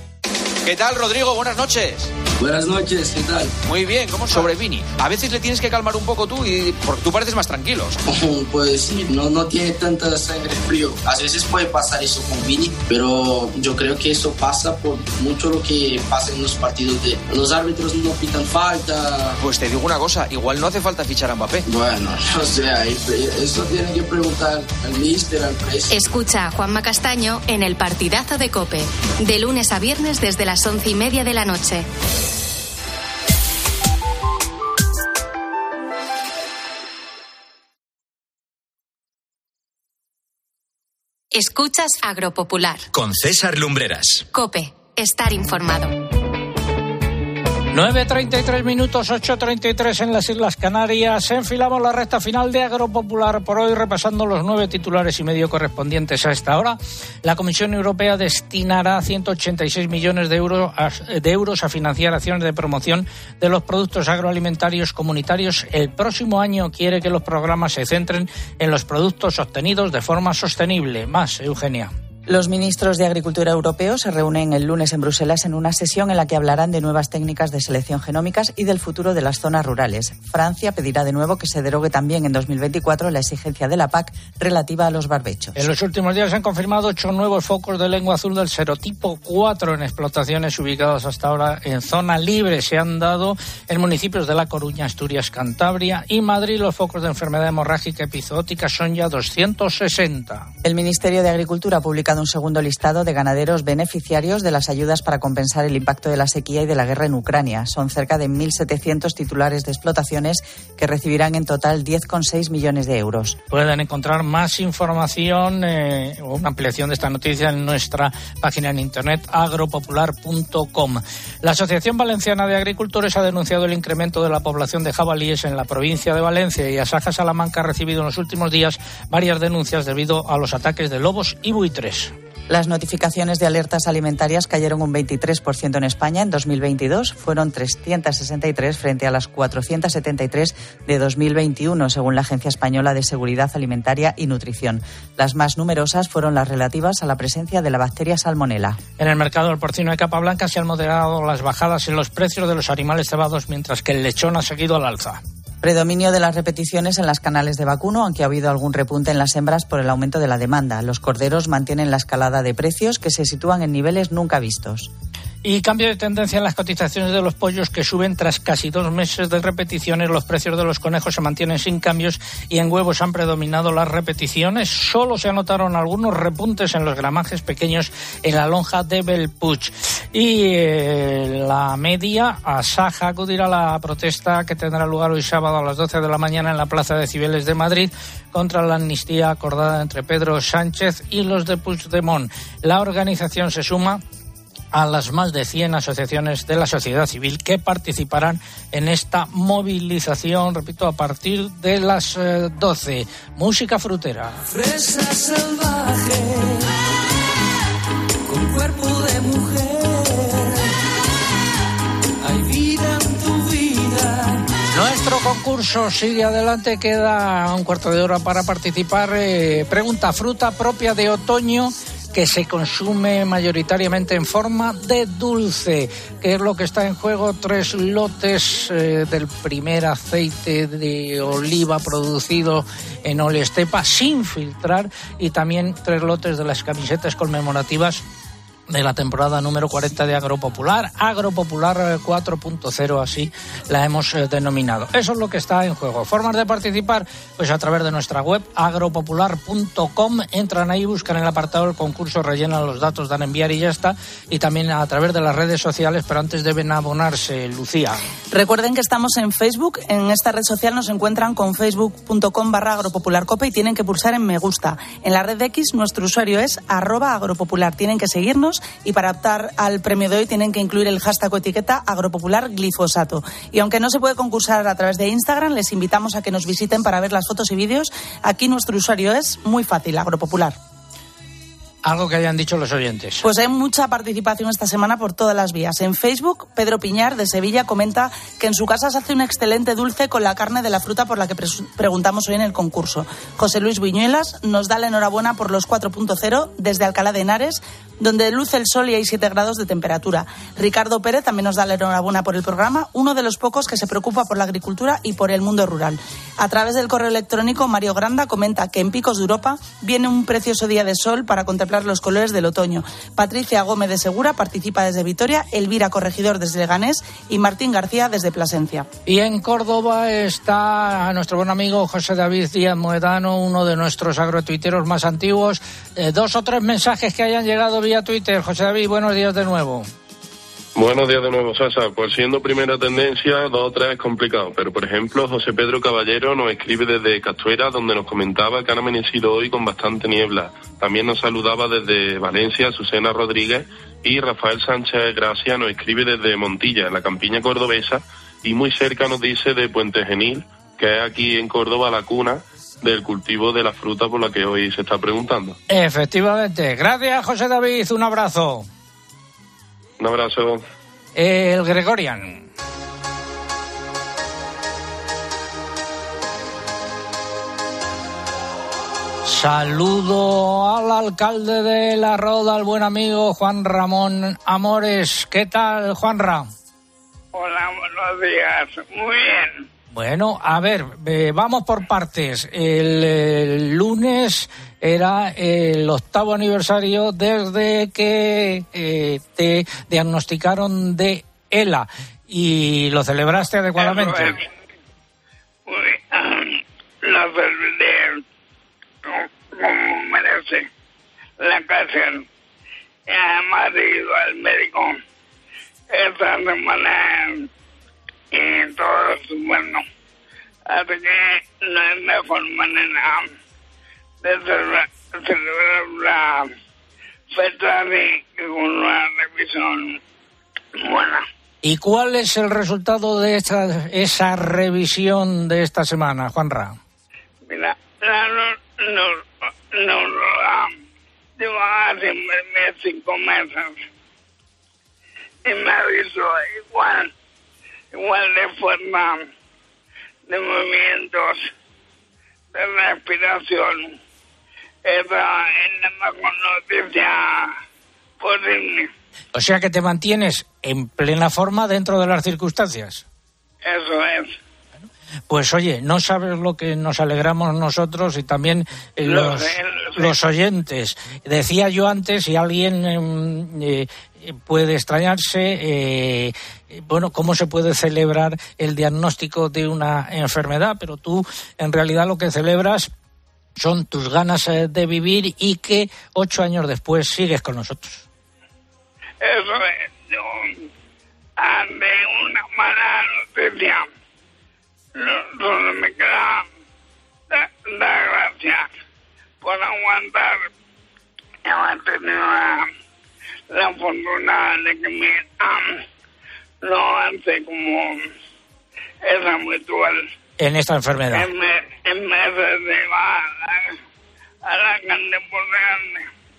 ¿Qué tal, Rodrigo? Buenas noches. Buenas noches, ¿qué tal? Muy bien, ¿cómo sobre Vini? A veces le tienes que calmar un poco tú y porque tú pareces más tranquilo. Pues sí, no, no tiene tanta sangre frío. A veces puede pasar eso con Vini, pero yo creo que eso pasa por mucho lo que pasa en los partidos de los árbitros no pitan falta. Pues te digo una cosa, igual no hace falta fichar a Mbappé. Bueno, no sé, ahí- eso tiene que preguntar al míster, al presidente. Escucha a Juanma Castaño en el partidazo de Cope, de lunes a viernes desde las once y media de la noche. Escuchas Agropopular. Con César Lumbreras. Cope, estar informado. 9.33 minutos, 8.33 en las Islas Canarias. Enfilamos la recta final de Agropopular por hoy, repasando los nueve titulares y medio correspondientes a esta hora. La Comisión Europea destinará 186 millones de, euros a, de euros a financiar acciones de promoción de los productos agroalimentarios comunitarios. El próximo año quiere que los programas se centren en los productos obtenidos de forma sostenible. Más, Eugenia. Los ministros de Agricultura europeos se reúnen el lunes en Bruselas en una sesión en la que hablarán de nuevas técnicas de selección genómicas y del futuro de las zonas rurales. Francia pedirá de nuevo que se derogue también en 2024 la exigencia de la PAC relativa a los barbechos. En los últimos días se han confirmado ocho nuevos focos de lengua azul del serotipo 4 en explotaciones ubicadas hasta ahora en zona libre. Se han dado en municipios de La Coruña, Asturias, Cantabria y Madrid. Los focos de enfermedad hemorrágica epizootica son ya 260. El Ministerio de Agricultura ha publicado un segundo listado de ganaderos beneficiarios de las ayudas para compensar el impacto de la sequía y de la guerra en Ucrania. Son cerca de 1.700 titulares de explotaciones que recibirán en total 10,6 millones de euros. Pueden encontrar más información eh, o una ampliación de esta noticia en nuestra página en internet agropopular.com. La Asociación Valenciana de Agricultores ha denunciado el incremento de la población de jabalíes en la provincia de Valencia y Asaja Salamanca ha recibido en los últimos días varias denuncias debido a los ataques de lobos y buitres. Las notificaciones de alertas alimentarias cayeron un 23% en España en 2022. Fueron 363 frente a las 473 de 2021, según la Agencia Española de Seguridad Alimentaria y Nutrición. Las más numerosas fueron las relativas a la presencia de la bacteria salmonela. En el mercado del porcino de capa blanca se han moderado las bajadas en los precios de los animales cebados, mientras que el lechón ha seguido al alza. Predominio de las repeticiones en las canales de vacuno, aunque ha habido algún repunte en las hembras por el aumento de la demanda. Los corderos mantienen la escalada de precios que se sitúan en niveles nunca vistos. Y cambio de tendencia en las cotizaciones de los pollos que suben tras casi dos meses de repeticiones. Los precios de los conejos se mantienen sin cambios y en huevos han predominado las repeticiones. Solo se anotaron algunos repuntes en los gramajes pequeños en la lonja de Belpuch. Y eh, la media, a Saja acudirá a la protesta que tendrá lugar hoy sábado a las 12 de la mañana en la Plaza de Cibeles de Madrid contra la amnistía acordada entre Pedro Sánchez y los de Puigdemont. La organización se suma a las más de 100 asociaciones de la sociedad civil que participarán en esta movilización, repito, a partir de las 12. Música frutera. Fresa salvaje, con cuerpo de mujer. Hay vida en tu vida. Nuestro concurso sigue adelante, queda un cuarto de hora para participar. Eh, pregunta, fruta propia de otoño que se consume mayoritariamente en forma de dulce, que es lo que está en juego. Tres lotes eh, del primer aceite de oliva producido en Olestepa sin filtrar y también tres lotes de las camisetas conmemorativas de la temporada número 40 de Agropopular, Agropopular 4.0, así la hemos eh, denominado. Eso es lo que está en juego. Formas de participar, pues a través de nuestra web agropopular.com, entran ahí, buscan el apartado del concurso, rellenan los datos, dan enviar y ya está. Y también a través de las redes sociales, pero antes deben abonarse, Lucía. Recuerden que estamos en Facebook, en esta red social nos encuentran con facebook.com barra agropopularcope y tienen que pulsar en me gusta. En la red X nuestro usuario es arroba agropopular. Tienen que seguirnos y para optar al premio de hoy tienen que incluir el hashtag o etiqueta agropopular glifosato. Y aunque no se puede concursar a través de Instagram, les invitamos a que nos visiten para ver las fotos y vídeos. Aquí nuestro usuario es muy fácil, agropopular. Algo que hayan dicho los oyentes. Pues hay mucha participación esta semana por todas las vías. En Facebook, Pedro Piñar de Sevilla comenta que en su casa se hace un excelente dulce con la carne de la fruta por la que preguntamos hoy en el concurso. José Luis Viñuelas nos da la enhorabuena por los 4.0 desde Alcalá de Henares, donde luce el sol y hay 7 grados de temperatura. Ricardo Pérez también nos da la enhorabuena por el programa, uno de los pocos que se preocupa por la agricultura y por el mundo rural. A través del correo electrónico, Mario Granda comenta que en Picos de Europa viene un precioso día de sol para contemplar los colores del otoño. Patricia Gómez de Segura participa desde Vitoria, Elvira Corregidor desde Leganés y Martín García desde Plasencia. Y en Córdoba está nuestro buen amigo José David Díaz Moedano, uno de nuestros agrotuiteros más antiguos. Eh, dos o tres mensajes que hayan llegado vía Twitter. José David, buenos días de nuevo. Buenos días de nuevo, Sasa. Pues siendo primera tendencia, dos o tres es complicado. Pero, por ejemplo, José Pedro Caballero nos escribe desde Castuera, donde nos comentaba que han amanecido hoy con bastante niebla. También nos saludaba desde Valencia, Susana Rodríguez. Y Rafael Sánchez Gracia nos escribe desde Montilla, en la campiña cordobesa. Y muy cerca nos dice de Puente Genil, que es aquí en Córdoba la cuna del cultivo de la fruta por la que hoy se está preguntando. Efectivamente. Gracias, José David. Un abrazo. Un abrazo. El Gregorian. Saludo al alcalde de La Roda, al buen amigo Juan Ramón Amores. ¿Qué tal, Juanra? Hola, buenos días. Muy bien. Bueno, a ver, eh, vamos por partes. El, el lunes era el octavo aniversario desde que eh, te diagnosticaron de ELA y lo celebraste adecuadamente. Muy, um, la celebré como merece. la cárcel. Además he ido al médico esta semana y todo es bueno. Así que no hay mejor manera de celebrar, la fecha de una revisión buena. ¿Y cuál es el resultado de esta, esa revisión de esta semana, Juanra? Mira, la no, no, no, hace cinco meses y me avisó igual, igual de forma de movimientos de respiración. O sea que te mantienes en plena forma dentro de las circunstancias. Eso es. Pues oye, no sabes lo que nos alegramos nosotros y también eh, Lo los, los oyentes. Decía yo antes, si alguien em, eh, eh, puede extrañarse, eh, bueno, cómo se puede celebrar el diagnóstico de una enfermedad, pero tú en realidad lo que celebras son tus ganas eh, de vivir y que ocho años después sigues con nosotros. Eso es. Ante una mala noticia, no- solo me queda dar dar gracias por aguantar haber tenido la, fortuna de que me am, no hace como esa mutual En esta enfermedad.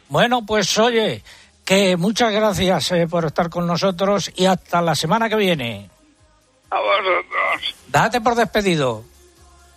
Bueno, pues oye, que muchas gracias eh, por estar con nosotros y hasta la semana que viene. A vosotros. Date por despedido.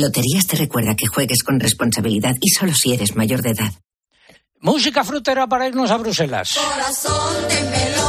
Loterías te recuerda que juegues con responsabilidad y solo si eres mayor de edad. Música frutera para irnos a Bruselas. Corazón de melón,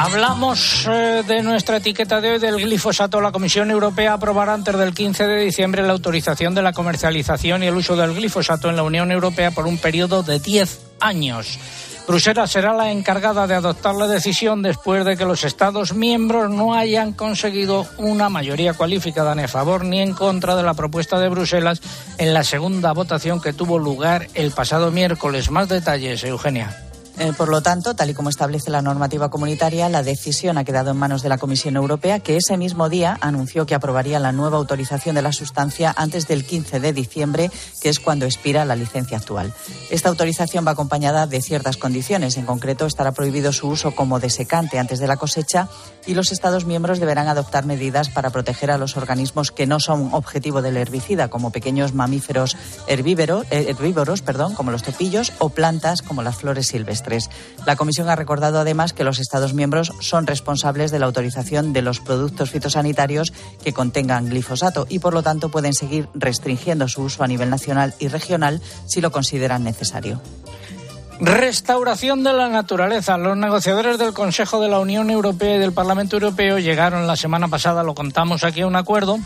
Hablamos eh, de nuestra etiqueta de hoy del glifosato. La Comisión Europea aprobará antes del 15 de diciembre la autorización de la comercialización y el uso del glifosato en la Unión Europea por un periodo de 10 años. Bruselas será la encargada de adoptar la decisión después de que los Estados miembros no hayan conseguido una mayoría cualificada ni a favor ni en contra de la propuesta de Bruselas en la segunda votación que tuvo lugar el pasado miércoles. Más detalles, Eugenia. Eh, por lo tanto, tal y como establece la normativa comunitaria, la decisión ha quedado en manos de la Comisión Europea, que ese mismo día anunció que aprobaría la nueva autorización de la sustancia antes del 15 de diciembre, que es cuando expira la licencia actual. Esta autorización va acompañada de ciertas condiciones. En concreto, estará prohibido su uso como desecante antes de la cosecha y los Estados miembros deberán adoptar medidas para proteger a los organismos que no son objetivo del herbicida, como pequeños mamíferos herbívoros, eh, herbívoros, perdón, como los topillos, o plantas como las flores silvestres. La Comisión ha recordado además que los Estados miembros son responsables de la autorización de los productos fitosanitarios que contengan glifosato y, por lo tanto, pueden seguir restringiendo su uso a nivel nacional y regional si lo consideran necesario. Restauración de la naturaleza. Los negociadores del Consejo de la Unión Europea y del Parlamento Europeo llegaron la semana pasada, lo contamos aquí, a un acuerdo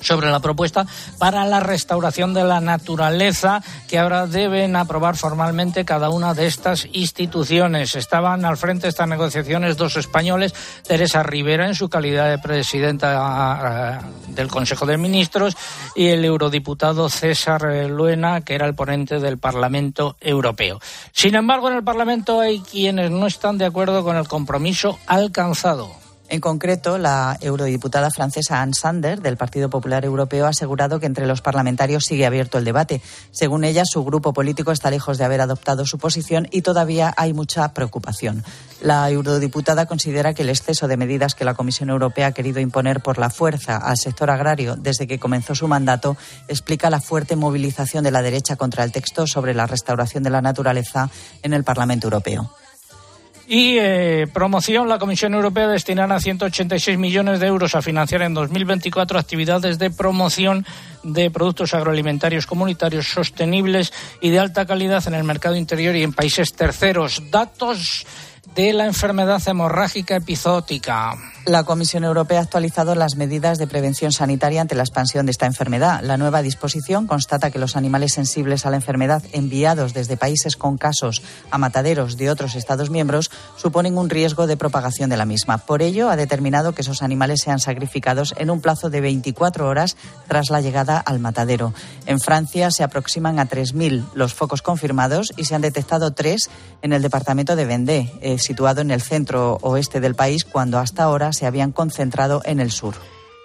sobre la propuesta para la restauración de la naturaleza que ahora deben aprobar formalmente cada una de estas instituciones. Estaban al frente de estas negociaciones dos españoles, Teresa Rivera en su calidad de presidenta eh, del Consejo de Ministros y el eurodiputado César Luena, que era el ponente del Parlamento Europeo. Sin embargo, en el Parlamento hay quienes no están de acuerdo con el compromiso alcanzado. En concreto, la eurodiputada francesa Anne Sander, del Partido Popular Europeo, ha asegurado que entre los parlamentarios sigue abierto el debate. Según ella, su grupo político está lejos de haber adoptado su posición y todavía hay mucha preocupación. La eurodiputada considera que el exceso de medidas que la Comisión Europea ha querido imponer por la fuerza al sector agrario desde que comenzó su mandato explica la fuerte movilización de la derecha contra el texto sobre la restauración de la naturaleza en el Parlamento Europeo. Y eh, promoción, la Comisión Europea destinará 186 millones de euros a financiar en 2024 actividades de promoción de productos agroalimentarios comunitarios sostenibles y de alta calidad en el mercado interior y en países terceros. Datos de la enfermedad hemorrágica epizootica. La Comisión Europea ha actualizado las medidas de prevención sanitaria ante la expansión de esta enfermedad. La nueva disposición constata que los animales sensibles a la enfermedad enviados desde países con casos a mataderos de otros Estados miembros suponen un riesgo de propagación de la misma. Por ello, ha determinado que esos animales sean sacrificados en un plazo de 24 horas tras la llegada al matadero. En Francia se aproximan a 3.000 los focos confirmados y se han detectado tres en el departamento de Vendée, situado en el centro oeste del país, cuando hasta ahora se habían concentrado en el sur.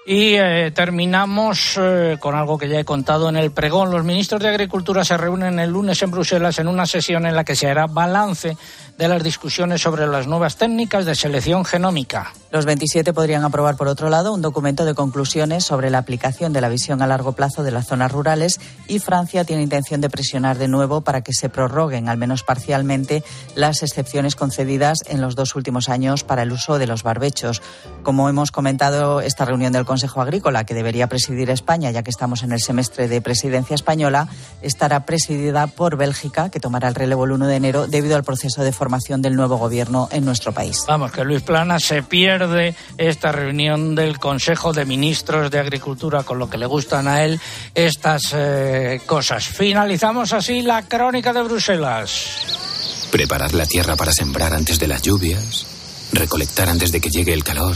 Y eh, terminamos eh, con algo que ya he contado en el pregón. Los ministros de Agricultura se reúnen el lunes en Bruselas en una sesión en la que se hará balance de las discusiones sobre las nuevas técnicas de selección genómica. Los 27 podrían aprobar, por otro lado, un documento de conclusiones sobre la aplicación de la visión a largo plazo de las zonas rurales y Francia tiene intención de presionar de nuevo para que se prorroguen, al menos parcialmente, las excepciones concedidas en los dos últimos años para el uso de los barbechos. Como hemos comentado, esta reunión del Consejo Agrícola, que debería presidir España, ya que estamos en el semestre de presidencia española, estará presidida por Bélgica, que tomará el relevo el 1 de enero debido al proceso de formación del nuevo gobierno en nuestro país. Vamos, que Luis Plana se pierde esta reunión del Consejo de Ministros de Agricultura, con lo que le gustan a él estas eh, cosas. Finalizamos así la crónica de Bruselas. Preparar la tierra para sembrar antes de las lluvias, recolectar antes de que llegue el calor.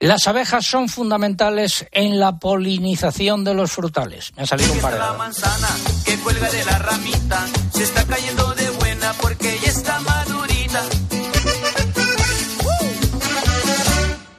Las abejas son fundamentales en la polinización de los frutales. Me ha salido un par de La manzana que cuelga de la ramita se está cayendo de buena porque ya está madurita.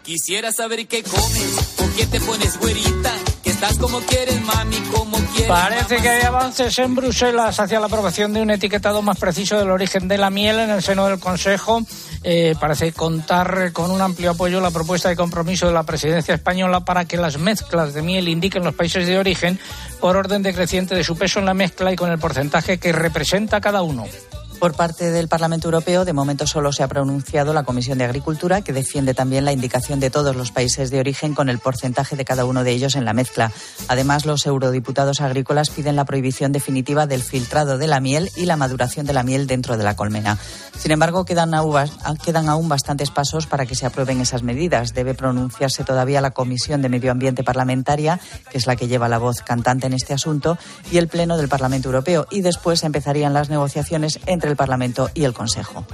Quisiera saber qué comes o qué te pones güerita. Estás como quieres, mami, como quieres. Parece que hay avances en Bruselas hacia la aprobación de un etiquetado más preciso del origen de la miel en el seno del Consejo. Eh, parece contar con un amplio apoyo la propuesta de compromiso de la presidencia española para que las mezclas de miel indiquen los países de origen por orden decreciente de su peso en la mezcla y con el porcentaje que representa cada uno. Por parte del Parlamento Europeo, de momento solo se ha pronunciado la Comisión de Agricultura, que defiende también la indicación de todos los países de origen con el porcentaje de cada uno de ellos en la mezcla. Además, los eurodiputados agrícolas piden la prohibición definitiva del filtrado de la miel y la maduración de la miel dentro de la colmena. Sin embargo, quedan aún, bastantes pasos para que se aprueben esas medidas. Debe pronunciarse todavía la Comisión de Medio Ambiente Parlamentaria, que es la que lleva la voz cantante en este asunto, y el Pleno del Parlamento Europeo. Y después empezarían las negociaciones entre el Parlamento y el Consejo.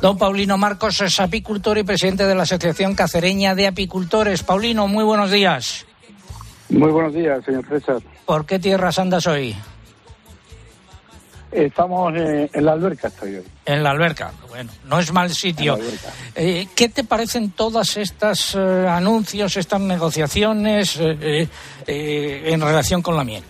Don Paulino Marcos es apicultor y presidente de la Asociación Cacereña de Apicultores. Paulino, muy buenos días. Muy buenos días, señor César. ¿Por qué tierras andas hoy? Estamos eh, en la alberca, estoy hoy. En la alberca. Bueno, no es mal sitio. Eh, ¿Qué te parecen todas estas eh, anuncios, estas negociaciones en relación con la miel?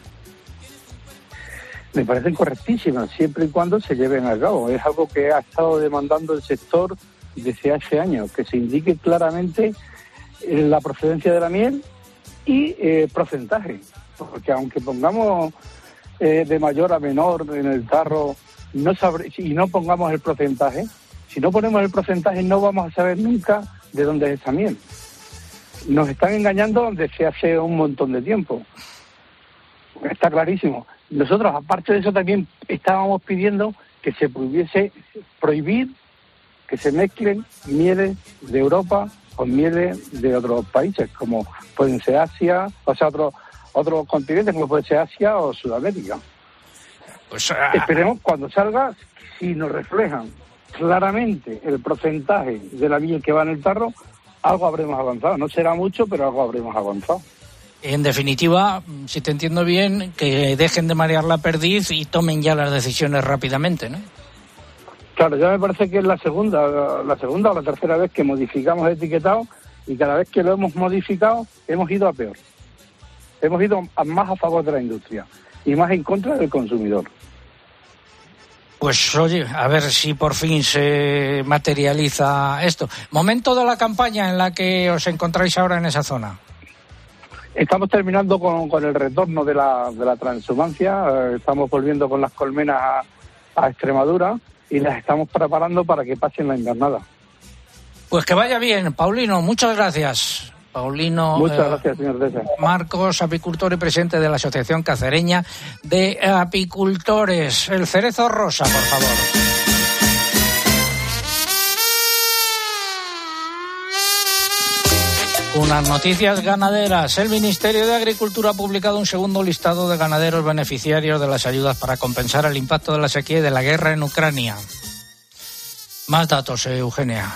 Me parecen correctísimas, siempre y cuando se lleven a cabo. Es algo que ha estado demandando el sector desde hace años, que se indique claramente eh, la procedencia de la miel y eh, porcentaje. Porque aunque pongamos eh, de mayor a menor en el tarro no sabré, y no pongamos el porcentaje, si no ponemos el porcentaje no vamos a saber nunca de dónde es esa miel. Nos están engañando desde hace un montón de tiempo. Está clarísimo. Nosotros, aparte de eso, también estábamos pidiendo que se pudiese prohibir que se mezclen mieles de Europa con mieles de otros países, como pueden ser Asia, o sea, otros otros continentes, como puede ser Asia o Sudamérica. Pues, ah, Esperemos cuando salga, si nos reflejan claramente el porcentaje de la miel que va en el tarro, algo habremos avanzado. No será mucho, pero algo habremos avanzado. En definitiva, si te entiendo bien, que dejen de marear la perdiz y tomen ya las decisiones rápidamente, ¿no? Claro, ya me parece que es la segunda, la segunda o la tercera vez que modificamos el etiquetado y cada vez que lo hemos modificado hemos ido a peor. Hemos ido a- más a favor de la industria y más en contra del consumidor. Pues oye, a ver si por fin se materializa esto. Momento de la campaña en la que os encontráis ahora en esa zona. Estamos terminando con, con el retorno de la, de la transhumancia, eh, estamos volviendo con las colmenas a, a Extremadura y las estamos preparando para que pasen la invernada. Pues que vaya bien, Paulino, muchas gracias. Paulino Muchas eh, gracias, señor. Marcos, apicultor y presidente de la Asociación Cacereña de Apicultores. El cerezo rosa, por favor. Unas noticias ganaderas. El Ministerio de Agricultura ha publicado un segundo listado de ganaderos beneficiarios de las ayudas para compensar el impacto de la sequía y de la guerra en Ucrania. Más datos, eh, Eugenia.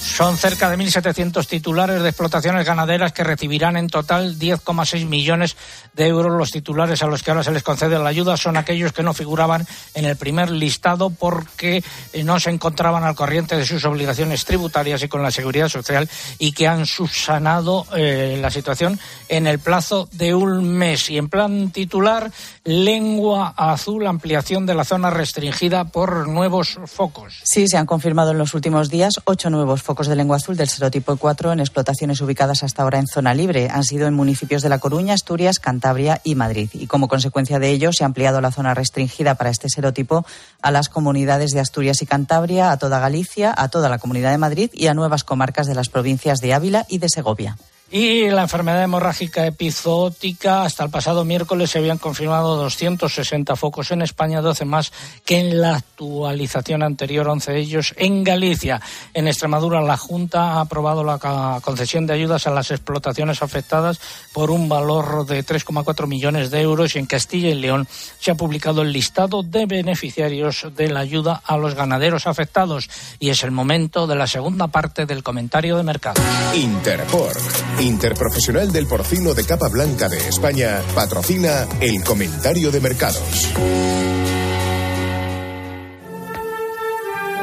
Son cerca de 1.700 titulares de explotaciones ganaderas que recibirán en total 10,6 millones de euros. Los titulares a los que ahora se les concede la ayuda son aquellos que no figuraban en el primer listado porque eh, no se encontraban al corriente de sus obligaciones tributarias y con la seguridad social y que han subsanado eh, la situación en el plazo de un mes. Y en plan titular, lengua azul, ampliación de la zona restringida por nuevos focos. Sí, se han confirmado en los últimos días ocho nuevos focos de lengua azul del serotipo 4 en explotaciones ubicadas hasta ahora en zona libre. Han sido en municipios de La Coruña, Asturias, Cantabria y Madrid. Y como consecuencia de ello, se ha ampliado la zona restringida para este serotipo a las comunidades de Asturias y Cantabria, a toda Galicia, a toda la Comunidad de Madrid y a nuevas comarcas de las provincias de Ávila y de Segovia. Y la enfermedad hemorrágica epizootica, hasta el pasado miércoles se habían confirmado 260 focos en España, 12 más que en la actualización anterior, 11 de ellos en Galicia. En Extremadura, la Junta ha aprobado la concesión de ayudas a las explotaciones afectadas por un valor de 3,4 millones de euros y en Castilla y León se ha publicado el listado de beneficiarios de la ayuda a los ganaderos afectados. Y es el momento de la segunda parte del comentario de mercado. Interpork, interprofesional del porcino de capa blanca de España, patrocina el comentario de mercados.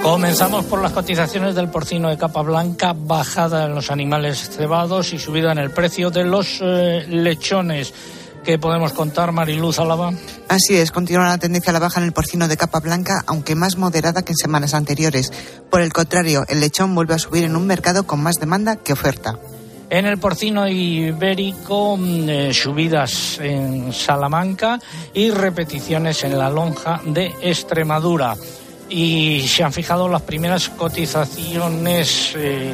Comenzamos por las cotizaciones del porcino de capa blanca, bajada en los animales cebados y subida en el precio de los eh, lechones. ¿Qué podemos contar, Mariluz Álava? Así es, continúa la tendencia a la baja en el porcino de capa blanca, aunque más moderada que en semanas anteriores. Por el contrario, el lechón vuelve a subir en un mercado con más demanda que oferta. En el porcino ibérico, mm, eh, subidas en Salamanca y repeticiones en la lonja de Extremadura. Y se han fijado las primeras cotizaciones eh,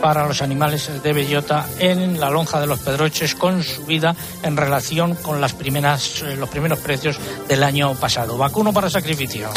para los animales de bellota en la lonja de los Pedroches con subida en relación con las primeras, eh, los primeros precios del año pasado. Vacuno para sacrificio.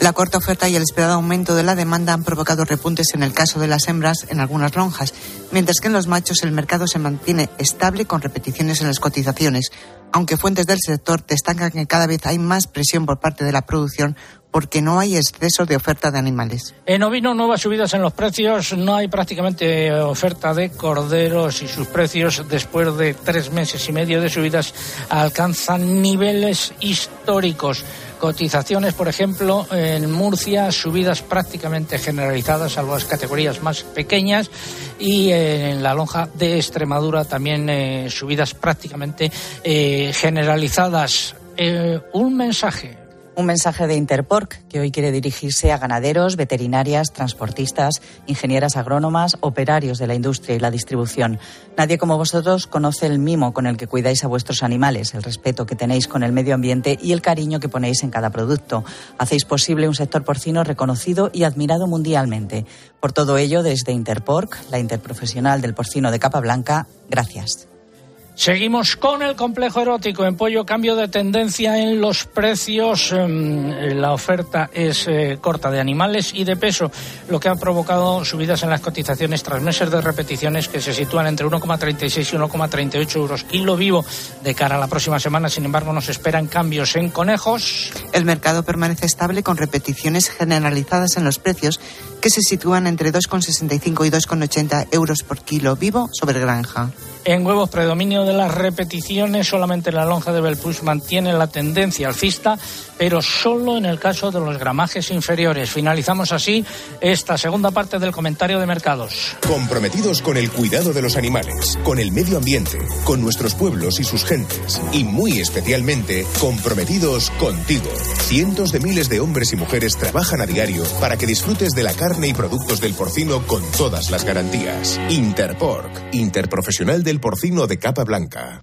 La corta oferta y el esperado aumento de la demanda han provocado repuntes en el caso de las hembras en algunas lonjas, mientras que en los machos el mercado se mantiene estable con repeticiones en las cotizaciones, aunque fuentes del sector destacan que cada vez hay más presión por parte de la producción porque no hay exceso de oferta de animales. En ovino, nuevas subidas en los precios. No hay prácticamente oferta de corderos y sus precios, después de tres meses y medio de subidas, alcanzan niveles históricos. Cotizaciones, por ejemplo, en Murcia, subidas prácticamente generalizadas, salvo las categorías más pequeñas, y en la lonja de Extremadura también eh, subidas prácticamente eh, generalizadas. Eh, un mensaje. Un mensaje de Interpork que hoy quiere dirigirse a ganaderos, veterinarias, transportistas, ingenieras agrónomas, operarios de la industria y la distribución. Nadie como vosotros conoce el mimo con el que cuidáis a vuestros animales, el respeto que tenéis con el medio ambiente y el cariño que ponéis en cada producto. Hacéis posible un sector porcino reconocido y admirado mundialmente. Por todo ello, desde Interpork, la interprofesional del porcino de capa blanca, gracias. Seguimos con el complejo erótico en pollo, cambio de tendencia en los precios. em, La oferta es eh, corta de animales y de peso, lo que ha provocado subidas en las cotizaciones tras meses de repeticiones que se sitúan entre 1,36 y 1,38 euros kilo vivo. De cara a la próxima semana, sin embargo, nos esperan cambios en conejos. El mercado permanece estable con repeticiones generalizadas en los precios, que se sitúan entre 2,65 y 2,80 euros por kilo vivo sobre granja. En huevos, predominio de las repeticiones, solamente la lonja de Belpush mantiene la tendencia alcista, pero solo en el caso de los gramajes inferiores. Finalizamos así esta segunda parte del comentario de mercados. Comprometidos con el cuidado de los animales, con el medio ambiente, con nuestros pueblos y sus gentes. Y muy especialmente, comprometidos contigo. Cientos de miles de hombres y mujeres trabajan a diario para que disfrutes de la carne y productos del porcino con todas las garantías. Interpork, interprofesional del porcino de capa blanca.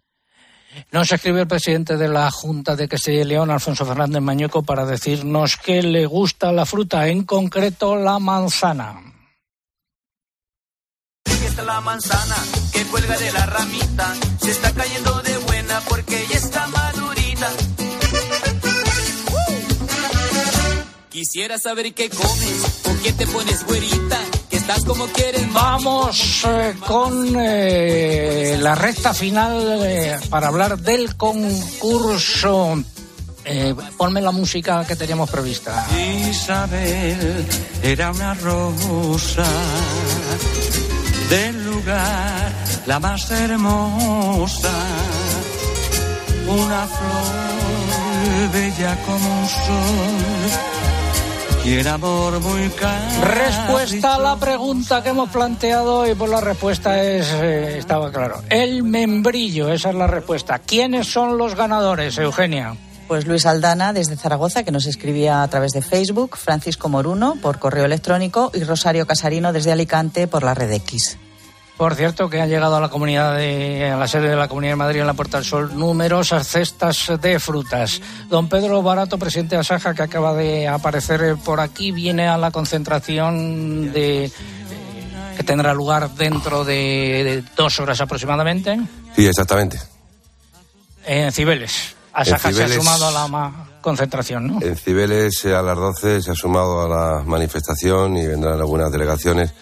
Nos escribe el presidente de la Junta de Castilla y León, Alfonso Fernández Mañueco, para decirnos que le gusta la fruta, en concreto la manzana. Aquí está la manzana que cuelga de la ramita. Se está cayendo de buena porque ya está madurita. Quisiera saber qué comes o qué te pones güerita. Estás como quieres. Vamos eh, con eh, la recta final eh, para hablar del concurso. Eh, ponme la música que teníamos prevista. Isabel era una rosa del lugar la más hermosa, una flor bella como un sol y el amor muy caro. Respuesta a la pregunta que hemos planteado y pues la respuesta es, eh, estaba claro, el membrillo, esa es la respuesta. ¿Quiénes son los ganadores, Eugenia? Pues Luis Aldana desde Zaragoza, que nos escribía a través de Facebook, Francisco Moruno por correo electrónico y Rosario Casarino desde Alicante por la red X. Por cierto, que han llegado a la comunidad de, a la sede de la Comunidad de Madrid en la Puerta del Sol numerosas cestas de frutas. Don Pedro Barato, presidente de Asaja, que acaba de aparecer por aquí, viene a la concentración de que tendrá lugar dentro de, dos horas aproximadamente Sí, exactamente. en Cibeles. Asaja se ha Cibeles- sumado a la concentración, ¿no? En Cibeles eh, a las 12 se ha sumado a la manifestación y vendrán algunas delegaciones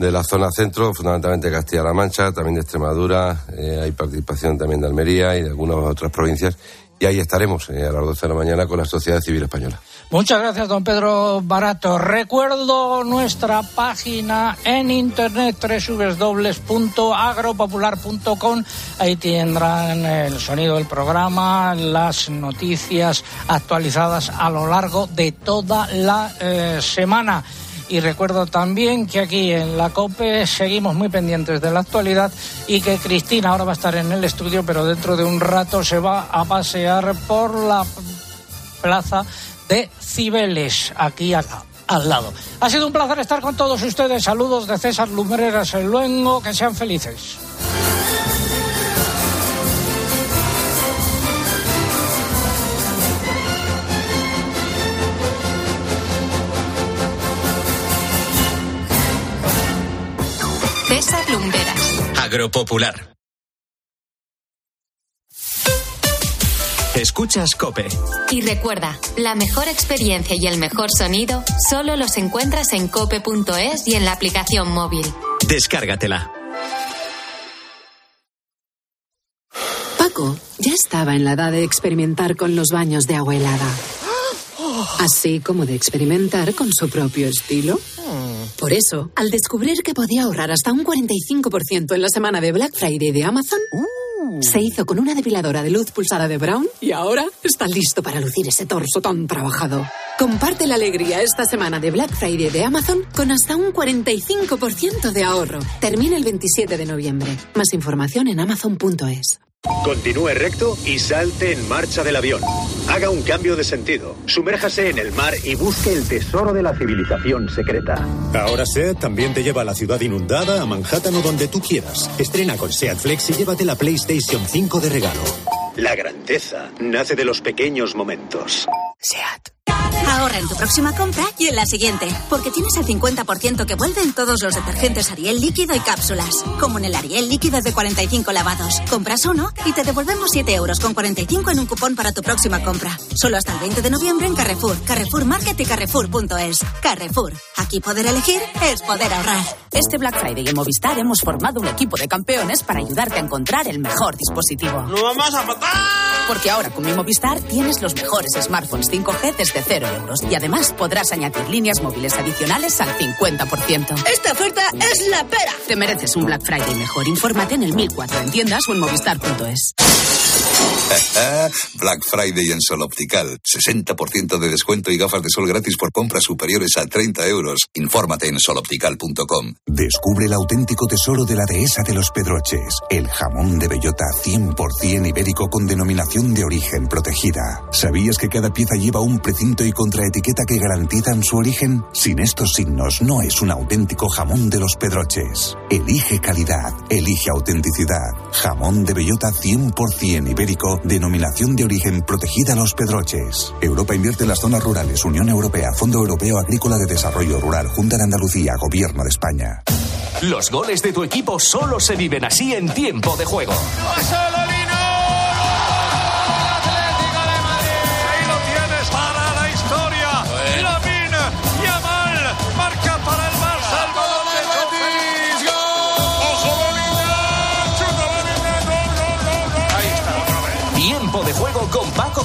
de la zona centro, fundamentalmente Castilla-La Mancha, también de Extremadura, eh, hay participación también de Almería y de algunas otras provincias. Y ahí estaremos eh, a las 12 de la mañana con la sociedad civil española. Muchas gracias, don Pedro Barato. Recuerdo nuestra página en internet www.agropopular.com. Ahí tendrán el sonido del programa, las noticias actualizadas a lo largo de toda la eh, semana. Y recuerdo también que aquí en la COPE seguimos muy pendientes de la actualidad y que Cristina ahora va a estar en el estudio, pero dentro de un rato se va a pasear por la plaza de Cibeles, aquí acá, al lado. Ha sido un placer estar con todos ustedes. Saludos de César Lumbreras el Luengo. Que sean felices. Agropopular. Escuchas Cope. Y recuerda, la mejor experiencia y el mejor sonido solo los encuentras en cope.es y en la aplicación móvil. Descárgatela. Paco ya estaba en la edad de experimentar con los baños de agua helada. Así como de experimentar con su propio estilo. Por eso, al descubrir que podía ahorrar hasta un 45% en la semana de Black Friday de Amazon, se hizo con una depiladora de luz pulsada de Brown y ahora está listo para lucir ese torso tan trabajado. Comparte la alegría esta semana de Black Friday de Amazon con hasta un 45% de ahorro. Termina el 27 de noviembre. Más información en amazon.es. Continúe recto y salte en marcha del avión. Haga un cambio de sentido. Sumérjase en el mar y busque el tesoro de la civilización secreta. Ahora SEAT también te lleva a la ciudad inundada, a Manhattan o donde tú quieras. Estrena con SEAT Flex y llévate la PlayStation 5 de regalo. La grandeza nace de los pequeños momentos. SEAT. En tu próxima compra y en la siguiente, porque tienes el 50% que vuelve en todos los detergentes Ariel líquido y cápsulas, como en el Ariel líquido de 45 lavados. Compras uno y te devolvemos 7 euros con 45 en un cupón para tu próxima compra. Solo hasta el 20 de noviembre en Carrefour, Carrefour Market y Carrefour.es. Carrefour, aquí poder elegir es poder ahorrar. Este Black Friday en Movistar hemos formado un equipo de campeones para ayudarte a encontrar el mejor dispositivo. ¡Lo vamos a matar! Porque ahora con mi Movistar tienes los mejores smartphones 5G desde cero euros. Y además podrás añadir líneas móviles adicionales al 50%. Esta oferta es la pera. Te mereces un Black Friday mejor. Infórmate en el 1004 en tiendas o en movistar.es. Black Friday en Sol Optical. 60% de descuento y gafas de sol gratis por compras superiores a 30 euros. Infórmate en soloptical.com. Descubre el auténtico tesoro de la dehesa de los Pedroches, el jamón de bellota 100% ibérico con denominación de origen protegida. ¿Sabías que cada pieza lleva un precinto y contraetiqueta que garantizan su origen? Sin estos signos no es un auténtico jamón de los Pedroches. Elige calidad, elige autenticidad. Jamón de bellota 100% ibérico, denominación de origen protegida Los Pedroches. Europa invierte en las zonas rurales, Unión Europea, Fondo Europeo Agrícola de Desarrollo Rural, Junta de Andalucía, Gobierno de España. Los goles de tu equipo solo se viven así en tiempo de juego. Ahí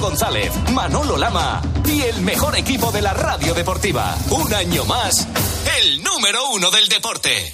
González, Manolo Lama y el mejor equipo de la radio deportiva. Un año más, el número uno del deporte.